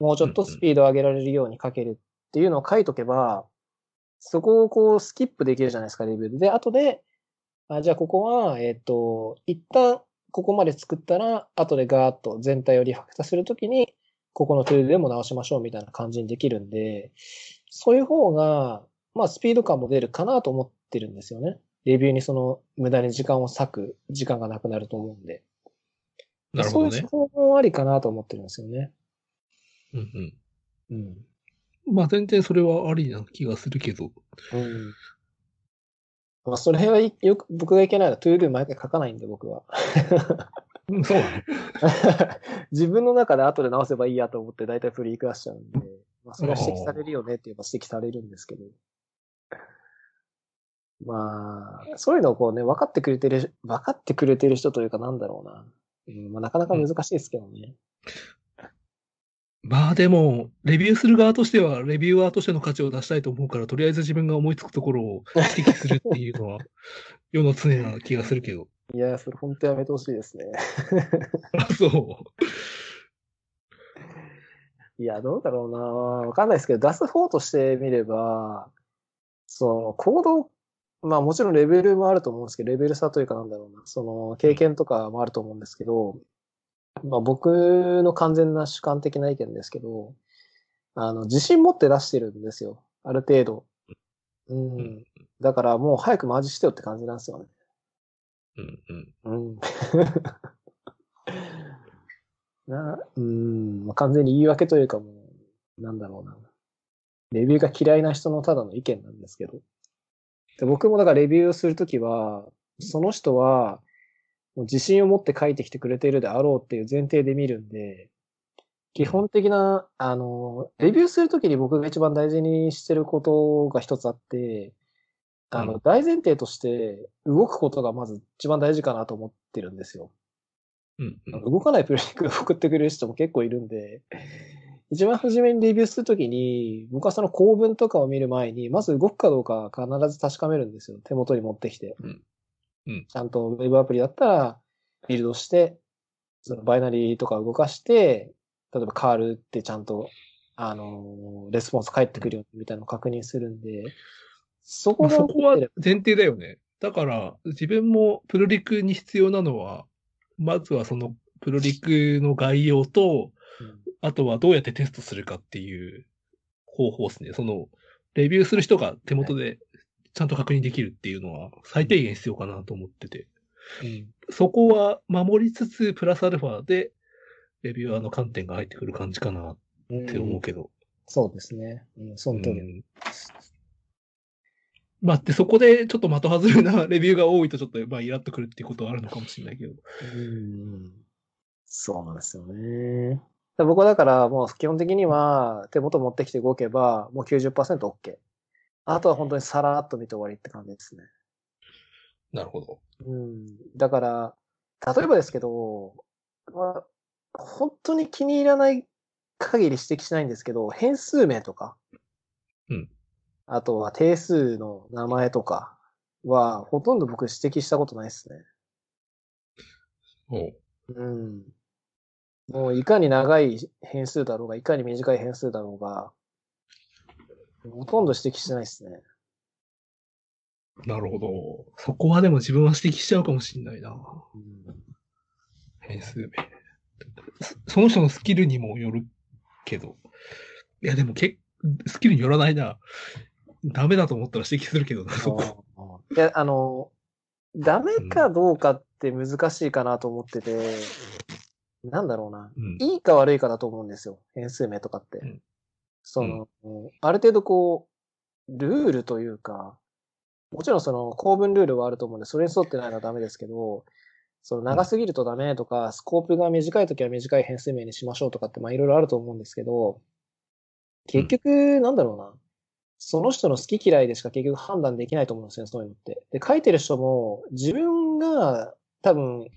B: もうちょっとスピードを上げられるように書けるっていうのを書いとけば、そこをこう、スキップできるじゃないですか、レビューで。で、後で、あじゃあここは、えっ、と、一旦、ここまで作ったら、後でガーッと全体をリファクタするときに、ここのトゥーでも直しましょうみたいな感じにできるんで、そういう方が、まあ、スピード感も出るかなと思ってるんですよね。レビューにその、無駄に時間を割く時間がなくなると思うんで。
A: なるほどね。
B: そういう手法もありかなと思ってるんですよね。
A: うん
B: うん。
A: うん。まあ全然それはありな気がするけど。
B: うん。まあ、それはいよく、僕がいけないのは、 TODO 毎回書かないんで、僕は。
A: うんそうなの
B: 自分の中で後で直せばいいやと思って、だいたいプルリク出しちゃうんで、まあ、それは指摘されるよねって言えば指摘されるんですけど。まあ、そういうのをこうね、分かってくれてる、分かってくれてる人というかなんだろうな。うん、まあ、なかなか難しいですけどね。
A: まあでも、レビューする側としては、レビューアーとしての価値を出したいと思うから、とりあえず自分が思いつくところを 指摘するっていうのは、世の常な気がするけど。
B: いや、それ本当やめてほしいですね。
A: あ、そう。
B: いや、どうだろうな。わかんないですけど、出す方としてみれば、その、コードまあもちろんレベルもあると思うんですけど、レベル差というかなんだろうな、その経験とかもあると思うんですけど、まあ僕の完全な主観的な意見ですけど、あの、自信持って出してるんですよ。ある程度。うん。
A: うん
B: だからもう早くマージしてよって感じなんですよね。
A: うんうん。
B: うん。な、うん、まあ、完全に言い訳というかもう、なんだろうな。レビューが嫌いな人のただの意見なんですけど。で僕もだからレビューをするときは、その人は、もう自信を持って書いてきてくれているであろうっていう前提で見るんで、基本的な、あの、レビューするときに僕が一番大事にしてることが一つあって、あの、
A: うん
B: 大前提として動くことがまず一番大事かなと思ってるんですよ。
A: うんうん。
B: 動かないプレイングを送ってくれる人も結構いるんで、一番初めにレビューするときに、僕はその構文とかを見る前に、まず動くかどうか必ず確かめるんですよ。手元に持ってきて。
A: うんうん
B: ちゃんとウェブアプリだったら、ビルドして、そのバイナリーとか動かして、例えば変わるってちゃんと、あのーレスポンス返ってくるよみたいなのを確認するんで、そこ
A: そこは前提だよね。だから、自分もプロリクに必要なのは、まずはそのプロリクの概要と、
B: うん
A: あとはどうやってテストするかっていう方法ですね。その、レビューする人が手元でちゃんと確認できるっていうのは最低限必要かなと思ってて。
B: うん
A: そこは守りつつ、プラスアルファで、レビュアーの観点が入ってくる感じかなって思うけど。
B: そうですね。うん、その通り。
A: うんまあ、で、そこでちょっと的外れなレビューが多いとちょっと、まあ、イラッとくるっていうことはあるのかもしれないけど。
B: うんそうなんですよね。で僕はだからもう基本的には手元持ってきて動けばもう 90%OK。あとは本当にさらっと見て終わりって感じですね。
A: なるほど。
B: うん。だから、例えばですけど、まあ、本当に気に入らない限り指摘しないんですけど、変数名とか、
A: うん。
B: あとは定数の名前とかは、ほとんど僕指摘したことないですね。
A: おう
B: うん。もういかに長い変数だろうが、いかに短い変数だろうが、ほとんど指摘してないですね。
A: なるほど。そこはでも自分は指摘しちゃうかもしれないな。
B: うん
A: 変数名。そその人のスキルにもよるけど。いや、でもけ、スキルによらないな。ダメだと思ったら指摘するけどな、そこ。
B: いや、あの、ダメかどうかって難しいかなと思ってて、なんだろうな。
A: うん。
B: いいか悪いかだと思うんですよ。変数名とかって。
A: うん
B: その、ある程度こう、ルールというか、もちろんその構文ルールはあると思うんで、それに沿ってないのはダメですけど、その長すぎるとダメとか、スコープが短いときは短い変数名にしましょうとかって、まあいろいろあると思うんですけど、結局、なんだろうな。その人の好き嫌いでしか結局判断できないと思うんですよね、そういうのって。で、書いてる人も自分が多分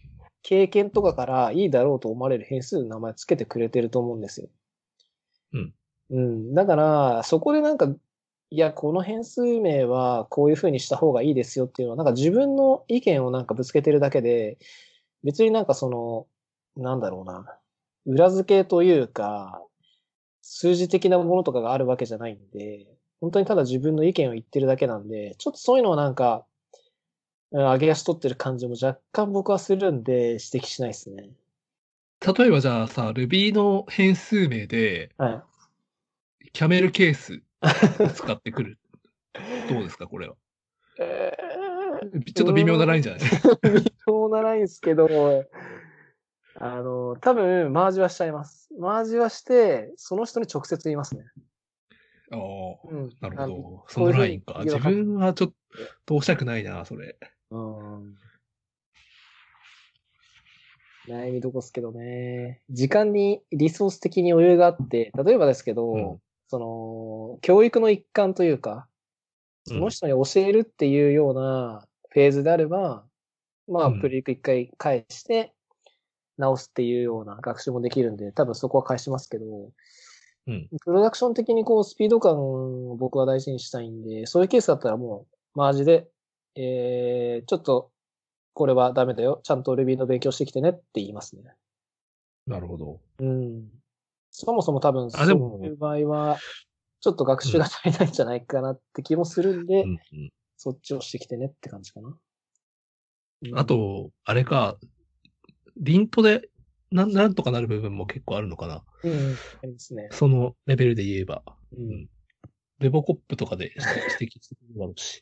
B: 経験とかからいいだろうと思われる変数の名前つけてくれてると思うんですよ。
A: うん。
B: うん。だから、そこでなんか、いや、この変数名はこういう風にした方がいいですよっていうのは、なんか自分の意見をなんかぶつけてるだけで、別になんかその、なんだろうな、裏付けというか、数字的なものとかがあるわけじゃないんで、本当にただ自分の意見を言ってるだけなんで、ちょっとそういうのはなんか、うん上げ足取ってる感じも若干僕はするんで指摘しないですね。
A: 例えばじゃあさ、Ruby の変数名で、
B: はい。
A: キャメルケース使ってくる。どうですか、これは。
B: え
A: ちょっと微妙なラインじゃない
B: 微妙なラインですけど、あの、多分、マージはしちゃいます。マージはして、その人に直接言いますね。
A: ああ、
B: うん。
A: なるほど。
B: あ
A: そのラインか。自分はちょっと通したくないな、それ。
B: うん。悩みどこっすけどね。時間にリソース的に余裕があって、例えばですけど、
A: うん
B: その、教育の一環というか、その人に教えるっていうようなフェーズであれば、まあ、
A: うん
B: プリク一回返して、直すっていうような学習もできるんで、多分そこは返しますけど、
A: うん。
B: プロダクション的にこう、スピード感を僕は大事にしたいんで、そういうケースだったらもう、マージで、えー、ちょっと、これはダメだよ。ちゃんと Ruby の勉強してきてねって言いますね。
A: なるほど。
B: うん。そもそも多分、そういう場合は、ちょっと学習が足りないんじゃないかなって気もするんで、
A: うんうん
B: そっちをしてきてねって感じかな。
A: あ、と、あれか、リントでなん、なんとかなる部分も結構あるのかな。
B: うん、うんありますね。
A: そのレベルで言えば。
B: うん
A: レボコップとかで 指摘してくるだろうし。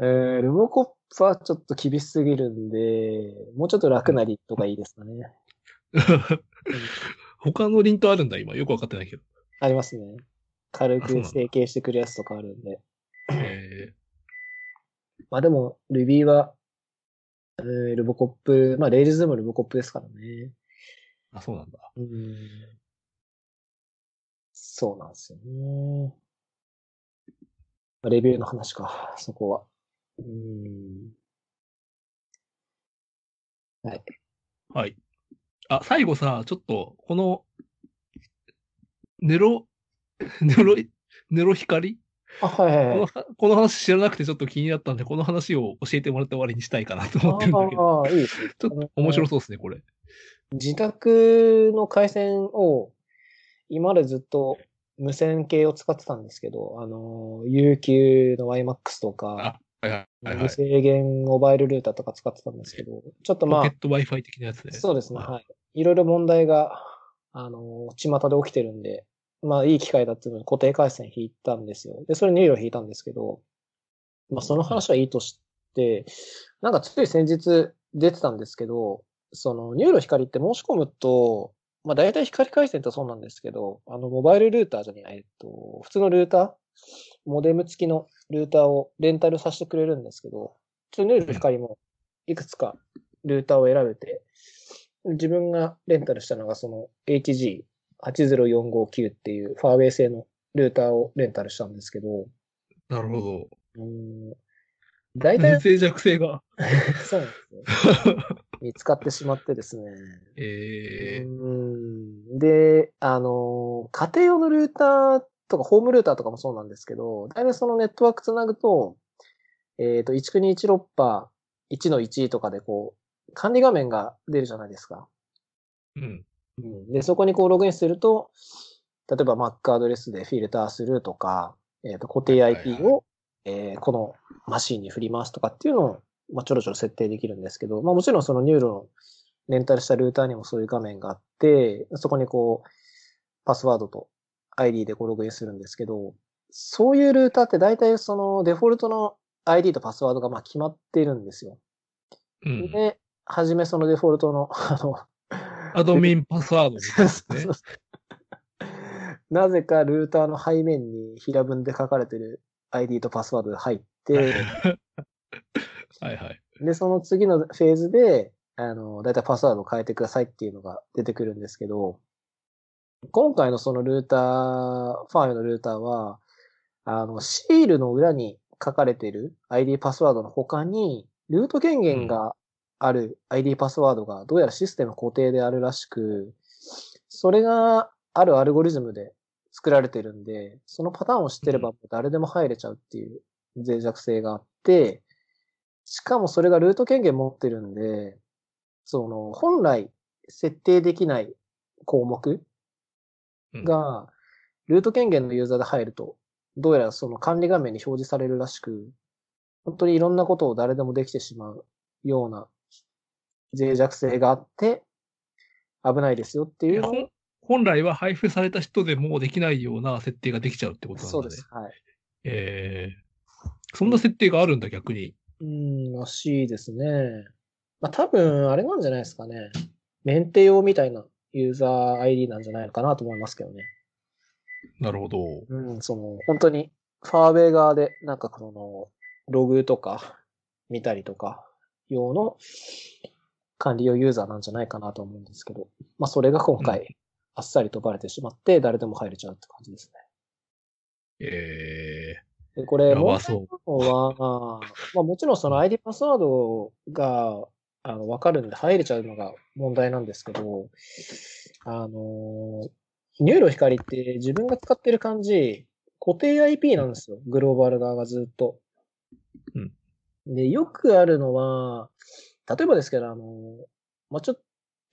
B: えー、ルボコップはちょっと厳しすぎるんで、もうちょっと楽なリットがいいですかね。
A: 他のリントあるんだ、今。よくわかってないけど。
B: ありますね。軽く整形してくるやつとかあるんで。
A: え
B: まあでも、Ruby は、えールボコップ、まあ、レイルズでもルボコップですからね。
A: ー、あ、そうなんだ。
B: うん。そうなんですよね。まあレビューの話か、そこは。うん。はい。
A: はい。あ、最後さ、ちょっと、この、ネロ、ネロ、ネロ光
B: あ、はいはいはい。
A: このはこの話知らなくてちょっと気になったんで、この話を教えてもらって終わりにしたいかなと思ってるんだけど。
B: ああ、いいですね。
A: ちょっと面白そうですね、これ。
B: 自宅の回線を今までずっと無線系を使ってたんですけど、あの、UQ の YMAX とか、
A: あ、はいはいはい、は
B: 無
A: い。
B: 制限モバイルルーターとか使ってたんですけど、ちょっとまあ
A: ポケッ、ト Wi-Fi 的なやつね。
B: そうですね、
A: はい
B: はい。ろいろ問題が、あの、巷で起きてるんで、まあいい機会だっていうので固定回線引いたんですよ。で、それ NURO 引いたんですけど、まあその話はいいとして、なんかつい先日出てたんですけど、その NURO 光って申し込むと、まあ大体光回線ってそうなんですけど、あのモバイルルーターじゃねえ、えっと、普通のルーターモデム付きのルーターをレンタルさせてくれるんですけど、ちょニューロ光もいくつかルーターを選べて、自分がレンタルしたのがその HG80459 っていうファーウェイ製のルーターをレンタルしたんですけど、
A: なるほど。
B: うーん大体
A: 脆弱性が。
B: そうなんですよ。見つかってしまってですね。
A: えー、
B: うんで、あの、家庭用のルーターとか、ホームルーターとかもそうなんですけど、大体そのネットワークつなぐと、えっ、と、192.168.1の1とかでこう、管理画面が出るじゃないですか。
A: うん。
B: うんで、そこにこうログインすると、例えば Mac アドレスでフィルターするとか、えっ、と、固定 IP を、えーこのマシンに振りますとかっていうのを、まあ、ちょろちょろ設定できるんですけど、まあ、もちろんそのニューロのレンタルしたルーターにもそういう画面があって、そこにこう、パスワードと ID でこうログインするんですけど、そういうルーターって大体そのデフォルトの ID とパスワードがまあ決まっているんですよ。
A: うん。
B: で、はじめそのデフォルトの、あの、
A: アドミンパスワードみたいなやつね
B: そう。なぜかルーターの背面に平文で書かれてる ID とパスワードが入って、
A: はいはい。
B: で、その次のフェーズで、あの、だいたいパスワードを変えてくださいっていうのが出てくるんですけど、今回のそのルーター、ファーウェイのルーターは、あの、シールの裏に書かれてる ID パスワードの他に、ルート権限がある ID パスワードがどうやらシステム固定であるらしく、それがあるアルゴリズムで作られてるんで、そのパターンを知ってれば誰でも入れちゃうっていう脆弱性があって、しかもそれがルート権限持ってるんで、その、本来設定できない項目が、ルート権限のユーザーで入ると、どうやらその管理画面に表示されるらしく、本当にいろんなことを誰でもできてしまうような脆弱性があって、危ないですよっていう
A: 本来は配布された人でもできないような設定ができちゃうってことなんだね。
B: そうです。はい。
A: えー、そんな設定があるんだ、逆に。
B: うーん、らしいですね。まあ多分、あれなんじゃないですかね。メンテ用みたいなユーザー ID なんじゃないのかなと思いますけどね。
A: なるほど。
B: うん、その、本当に、ファーウェイ側で、なんかこの、ログとか、見たりとか、用の管理用ユーザーなんじゃないかなと思うんですけど、まあそれが今回、あっさりとバレてしまって、誰でも入れちゃうって感じです
A: え
B: ね。で、これ、
A: やば
B: 問題
A: そう
B: は、まあもちろんその ID パスワードが、あの、わかるんで入れちゃうのが問題なんですけど、あの、ニューロ光って自分が使ってる感じ、固定 IP なんですよ。グローバル側がずっと。
A: うん。
B: で、よくあるのは、例えばですけど、あの、まあ、ちょっ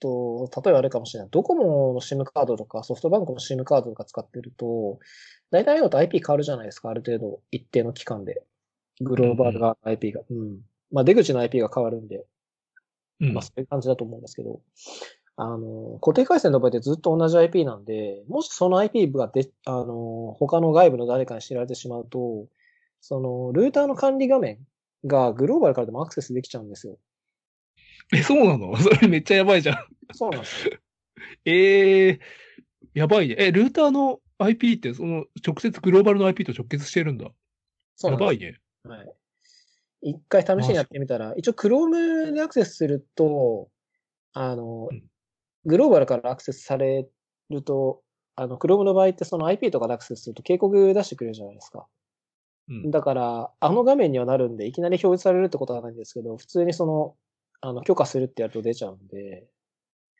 B: と、例えばあれかもしれない。ドコモの SIM カードとかソフトバンクの SIM カードとか使ってると、大体のと IP 変わるじゃないですか。ある程度、一定の期間で。グローバル側の IP が。うん。まあ出口の IP が変わるんで、
A: うん
B: まあそういう感じだと思うんですけど、あの、固定回線の場合ってずっと同じ IP なんで、もしその IP がで、あの、他の外部の誰かに知られてしまうと、その、ルーターの管理画面がグローバルからでもアクセスできちゃうんですよ。
A: え、そうなの？それめっちゃやばいじゃん。
B: そうなんですよ。
A: ええやばいね。え、ルーターの IP って、その、直接グローバルの IP と直結してるんだ。
B: そうなんです
A: やばいね。
B: はい。一回試しにやってみたら、一応 Chrome でアクセスすると、あの
A: うん、
B: グローバルからアクセスされると、あの、Chrome の場合ってその IP とかでアクセスすると警告出してくれるじゃないですか。
A: うん。
B: だから、あの画面にはなるんで、いきなり表示されるってことはないんですけど、普通にその、あの、許可するってやると出ちゃうんで、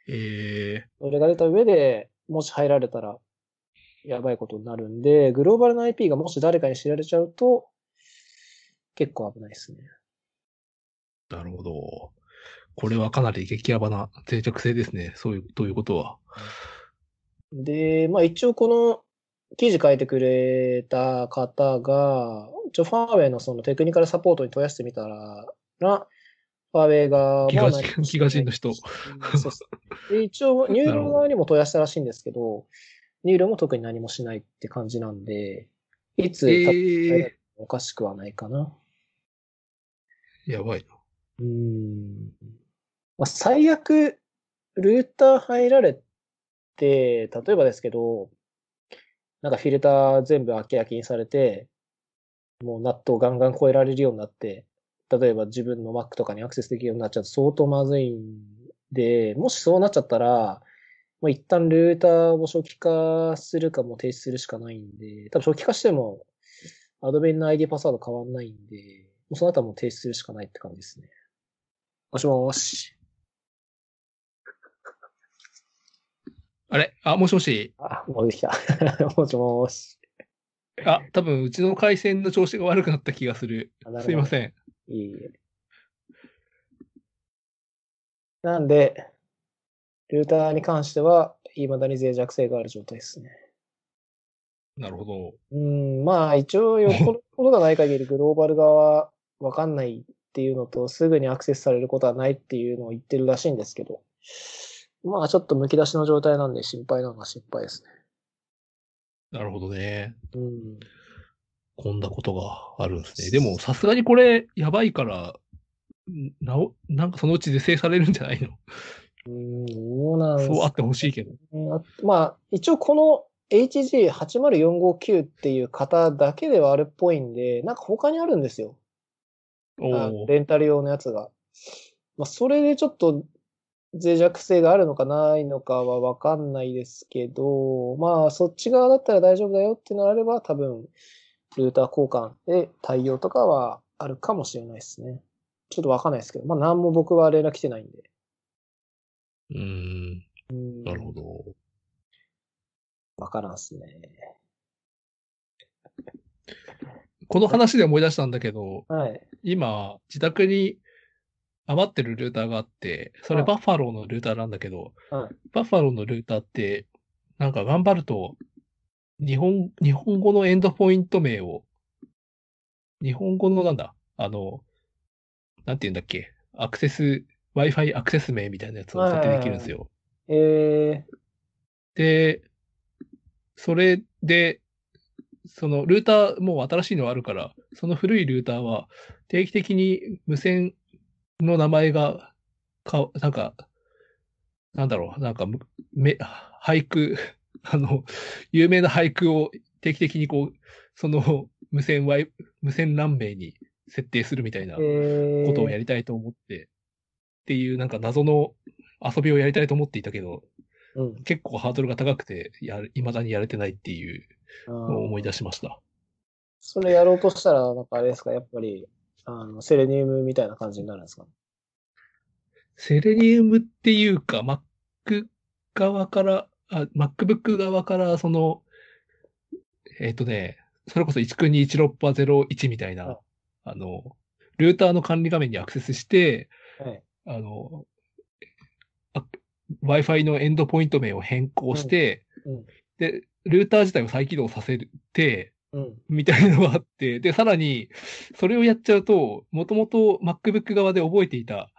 A: ええ
B: それが出た上で、もし入られたら、やばいことになるんで、グローバルの IP がもし誰かに知られちゃうと、結構危ないですね。
A: なるほど。これはかなり激ヤバな脆弱性ですね。そういう、ということは。
B: で、まあ一応この記事書いてくれた方が、一応ファーウェイのそのテクニカルサポートに問い合わせてみたら、なファーウェイが、
A: ギガ
B: まあ何
A: ギガ人の人。
B: うんそうで一応、ニューロ側にも問い合わせたらしいんですけど、ニューロも特に何もしないって感じなんで、いつ、
A: え
B: 多
A: え
B: 分おかしくはないかな。
A: やばいな。
B: うーん。まあ、最悪、ルーター入られて、例えばですけど、なんかフィルター全部開け開きにされて、もうナットをガンガン超えられるようになって、例えば自分の Mac とかにアクセスできるようになっちゃうと相当まずいんで、もしそうなっちゃったら、もう一旦ルーターを初期化するかも停止するしかないんで、多分初期化しても、アドベンの ID パスワード変わんないんで、もうその後はもう停止するしかないって感じですね。もしもーし。
A: あれ？あ、もしもし？
B: あ、もうできた。もしもーし。
A: あ、多分うちの回線の調子が悪くなった気がする。すいません。
B: いいえ。なんで、ルーターに関しては、未だに脆弱性がある状態ですね。
A: なるほど。
B: うん、まあ一応よっぽどことがない限りグローバル側はわかんないっていうのと、すぐにアクセスされることはないっていうのを言ってるらしいんですけど、まあちょっと剥き出しの状態なんで心配なのが心配ですね。
A: なるほどね。
B: うん。
A: こんなことがあるんですね。でも、さすがにこれ、やばいから、んなお、なんかそのうち是正されるんじゃないの？
B: うん、そうなん
A: そうあってほしいけど。
B: まあ、一応この HG80459 っていう型だけではあるっぽいんで、なんか他にあるんですよ。レンタル用のやつが。まあ、それでちょっと脆弱性があるのかないのかはわかんないですけど、まあ、そっち側だったら大丈夫だよってなれば、多分、ルーター交換で対応とかはあるかもしれないですね。ちょっとわかんないですけど、まあ、なんも僕は連絡来てないんで。
A: うーん、
B: うん
A: なるほど。
B: わからんっすね。
A: この話で思い出したんだけど、
B: はい。
A: 今、自宅に余ってるルーターがあって、それ
B: はい
A: バッファローのルーターなんだけど、
B: はい。
A: バッファローのルーターって、なんか頑張ると、日本、日本語のエンドポイント名を、日本語のなんだ、あの、なんて言うんだっけ、アクセス、Wi-Fi アクセス名みたいなやつを設定できるんですよ。
B: え
A: で、それで、そのルーターもう新しいのあるから、その古いルーターは定期的に無線の名前が、か、なんか、なんだろう、なんかむ、め、俳句、あの、有名な俳句を定期的にこう、その無線 Y、無線欄名に設定するみたいなことをやりたいと思って、っていうなんか謎の遊びをやりたいと思っていたけど、
B: うん。
A: 結構ハードルが高くて、やる、未だにやれてないっていうのを思い出しました。
B: それやろうとしたら、なんかあれですか、やっぱり、あの、セレニウムみたいな感じになるんですか？
A: セレニウムっていうか、Mac 側から、あ、MacBook 側から、その、えっ、とね、それこそ1921601みたいな、
B: はい
A: あの、ルーターの管理画面にアクセスして、
B: はい。
A: あの、あ Wi-Fi のエンドポイント名を変更して、
B: うんうん
A: で、ルーター自体を再起動させて、
B: うん。
A: みたいなのがあって、で、さらに、それをやっちゃうと、もともと MacBook 側で覚えていた、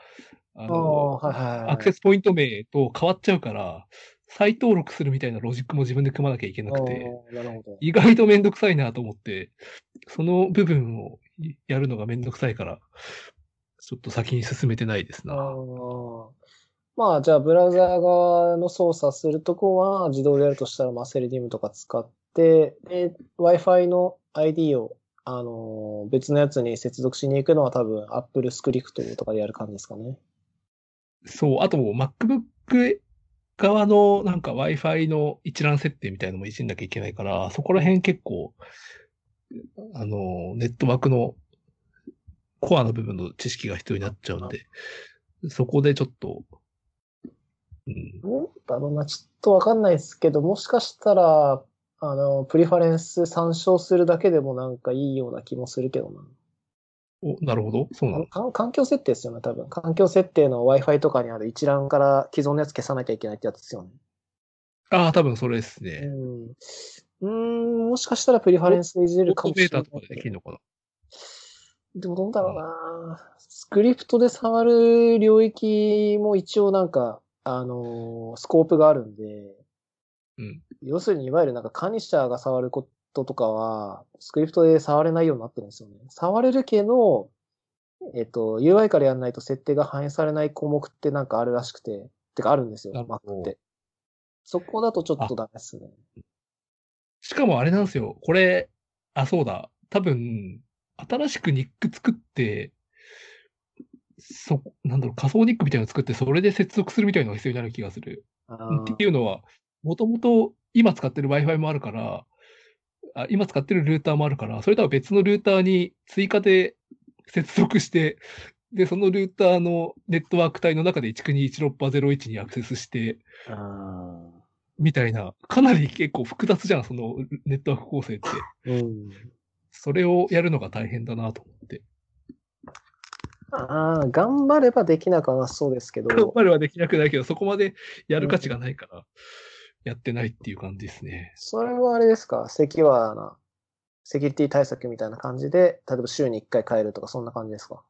A: あ
B: あ
A: の、
B: あ、はいはいはい。
A: アクセスポイント名と変わっちゃうから、再登録するみたいなロジックも自分で組まなきゃいけなくて。意外とめんどくさいなと思って、その部分をやるのがめんどくさいから、ちょっと先に進めてないです
B: あ
A: な。
B: あ。まあ、じゃあ、ブラウザー側の操作するとこは自動でやるとしたら、まあ、セレディムとか使って、で、Wi-Fi の ID を、あのー別のやつに接続しに行くのは多分 Apple Script とかでやる感じですかね。
A: そう、あと MacBook 側のなんか Wi-Fi の一覧設定みたいなのもいじんなきゃいけないから、そこら辺結構、あの、ネットワークのコアの部分の知識が必要になっちゃうんで、そこでちょっと、うん、
B: どうだろうな、ちょっとわかんないですけど、もしかしたら、あの、プリファレンス参照するだけでもなんかいいような気もするけどな。
A: お、なるほど。そうなの。
B: か環境設定ですよね、多分。環境設定の Wi-Fi とかにある一覧から既存のやつ消さなきゃいけないってやつですよね。
A: ああ、多分それです
B: う
A: ね。
B: ん。うーん、もしかしたらプリファレンスでいじれるかもしれない
A: トメーターとかでできるのかな。
B: でもどうだろうな、スクリプトで触る領域も一応なんか、あのースコープがあるんで、
A: うん。
B: 要するにいわゆるなんか管理者が触ることとかは、スクリプトで触れないようになってるんですよね。触れるけど、えっと、UI からやんないと設定が反映されない項目ってなんかあるらしくて、てかあるんですよ、Mac って。そこだとちょっとダメですね。
A: しかもあれなんですよ。これ、あ、そうだ。多分、新しくニック作って、そ、なんだろう、仮想ニックみたいなの作って、それで接続するみたいなのが必要になる気がする。
B: あ
A: っていうのは、もともと今使ってる Wi-Fi もあるから、あ今使ってるルーターもあるから、それとは別のルーターに追加で接続して、で、そのルーターのネットワーク帯の中で192.16.01にアクセスして、
B: あ
A: みたいな、かなり結構複雑じゃん、そのネットワーク構成って。
B: ーうん。
A: それをやるのが大変だなと思って。
B: ああ、頑張ればできなくはなさそうですけど、
A: 頑張れはできなくないけど、そこまでやる価値がないから、やってないっていう感じですね。
B: それはあれですか？セキュアな、セキュリティ対策みたいな感じで、例えば週に1回変えるとか、そんな感じですか？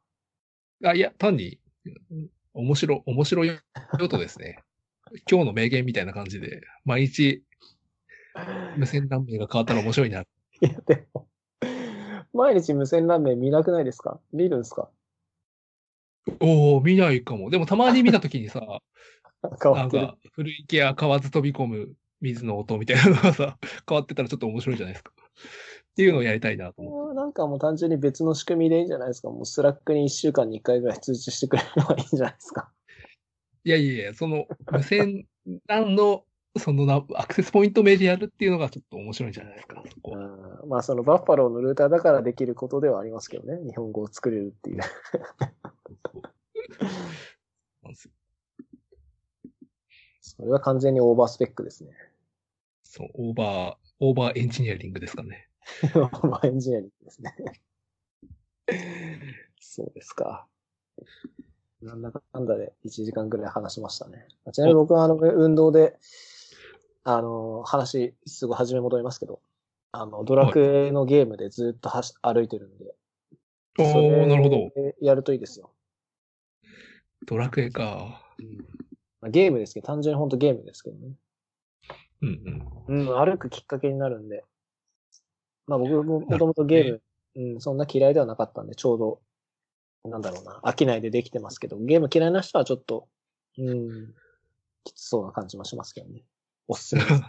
A: あ、いや、単に、うん面白、面白い用途ですね。今日の名言みたいな感じで、毎日無線何名が変わったら面白いな。
B: いや、でも、毎日無線 LAN 名見なくないですか？見るんですか？
A: おお見ないかも。でもたまに見たときにさ、
B: 変わってる。
A: なんか、古池や買わず飛び込む水の音みたいなのがさ、変わってたらちょっと面白いじゃないですか。っていうのをやりたいなと思って。
B: なんかもう単純に別の仕組みでいいんじゃないですかもうスラックに1週間に1回ぐらい通知してくれればいいんじゃないですか
A: いやいやいや、その無線 LAN の、そのな、アクセスポイント名でやるっていうのがちょっと面白いんじゃないですか、そこは。
B: うんまあそのバッファローのルーターだからできることではありますけどね。日本語を作れるっていう。
A: なんですよ
B: それは完全にオーバースペックですね。
A: そう、オーバー、オーバーエンジニアリングですかね。
B: オーバーエンジニアリングですね。そうですか。なんだかんだで1時間ぐらい話しましたね。ちなみに僕はあの、運動で、あの、話、すぐ始め戻りますけど、あの、ドラクエのゲームでずっとはし歩いてるんで、
A: おー、なるほど。
B: やるといいですよ。
A: ドラクエか。
B: まあゲームですけど、単純に本当ゲームですけどね。
A: うんうん。
B: うん、歩くきっかけになるんで。まあ僕ももともとゲーム、うん、そんな嫌いではなかったんで、ちょうど、なんだろうな、飽きないでできてますけど、ゲーム嫌いな人はちょっと、うん、きつそうな感じもしますけどね。おすすめです。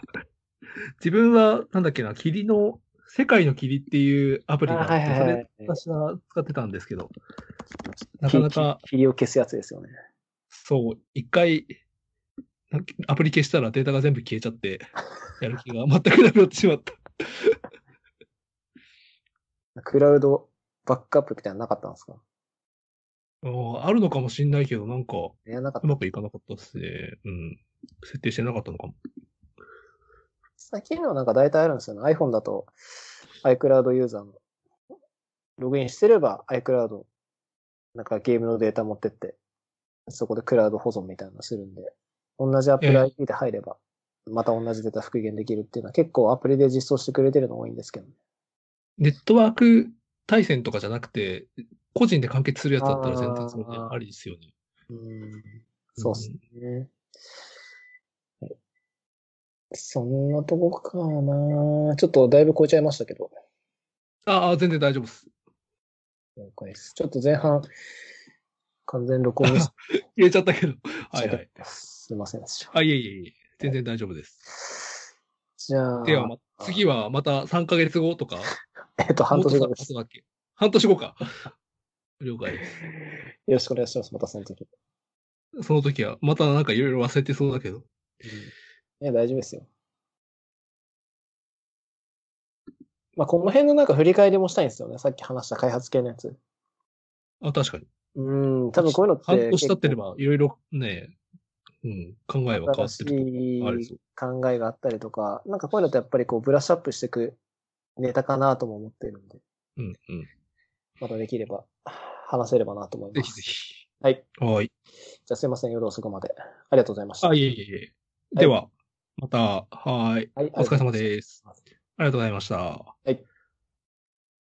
A: 自分は、なんだっけな、霧の、世界の霧っていうアプリがあって、
B: あはいはいはい
A: それ私は使ってたんですけど、なかなか、
B: き霧を消すやつですよね。
A: そう、一回、アプリ消したらデータが全部消えちゃって、やる気が全くなくなってしまった。
B: クラウドバックアップみたいなのなかったんですか？
A: あーあるのかもしんないけど、なんか。うまくいかなかったですね。うん。設定してなかったのかも。
B: 最近のはなんか大体あるんですよね。iPhone だと iCloud ユーザーのログインしてれば iCloud なんかゲームのデータ持ってって、そこでクラウド保存みたいなのするんで、同じ Apple
A: ええ
B: ID で入れば、また同じデータ復元できるっていうのは結構アプリで実装してくれてるの多いんですけどね。
A: ネットワーク対戦とかじゃなくて、個人で完結するやつだったら全然それで
B: あ
A: りですよね。
B: うん。そうっすね。はいそんなとこかなちょっとだいぶ超えちゃいましたけど。
A: ああ、全然大丈夫です。
B: 了解です。ちょっと前半、完全録音ミス
A: 入れちゃったけど。はいはい。
B: すいませんでした。
A: あ、いえいえいえ。全然大丈夫です。
B: じゃあ、
A: では、ま、次はまた3ヶ月後とか？
B: えっと、半年後です。
A: 半年後か。了解です。
B: よろしくお願いします。またその時。
A: その時は、またなんかいろいろ忘れてそうだけど。
B: いや、大丈夫ですよ。まあ、この辺のなんか振り返りもしたいんですよね。さっき話した開発系のやつ。
A: あ、確かに。
B: うん、多分こういうのって。
A: 半年経ってれば、いろいろね、うん、考えは変わってると
B: しい。考えがあったりとか、なんかこういうのってやっぱりこうブラッシュアップしていくネタかなとも思っているんで、
A: うん、うん。
B: またできれば話せればなと思います。
A: ぜひぜひ。
B: はい。
A: はい。
B: じゃあすいません、夜遅くまで。ありがとうございました。
A: あ、いえいえいえ。では、また、はい。
B: はい
A: お疲れ様です。
B: ありがとうございます
A: ありがとうございました。
B: はい。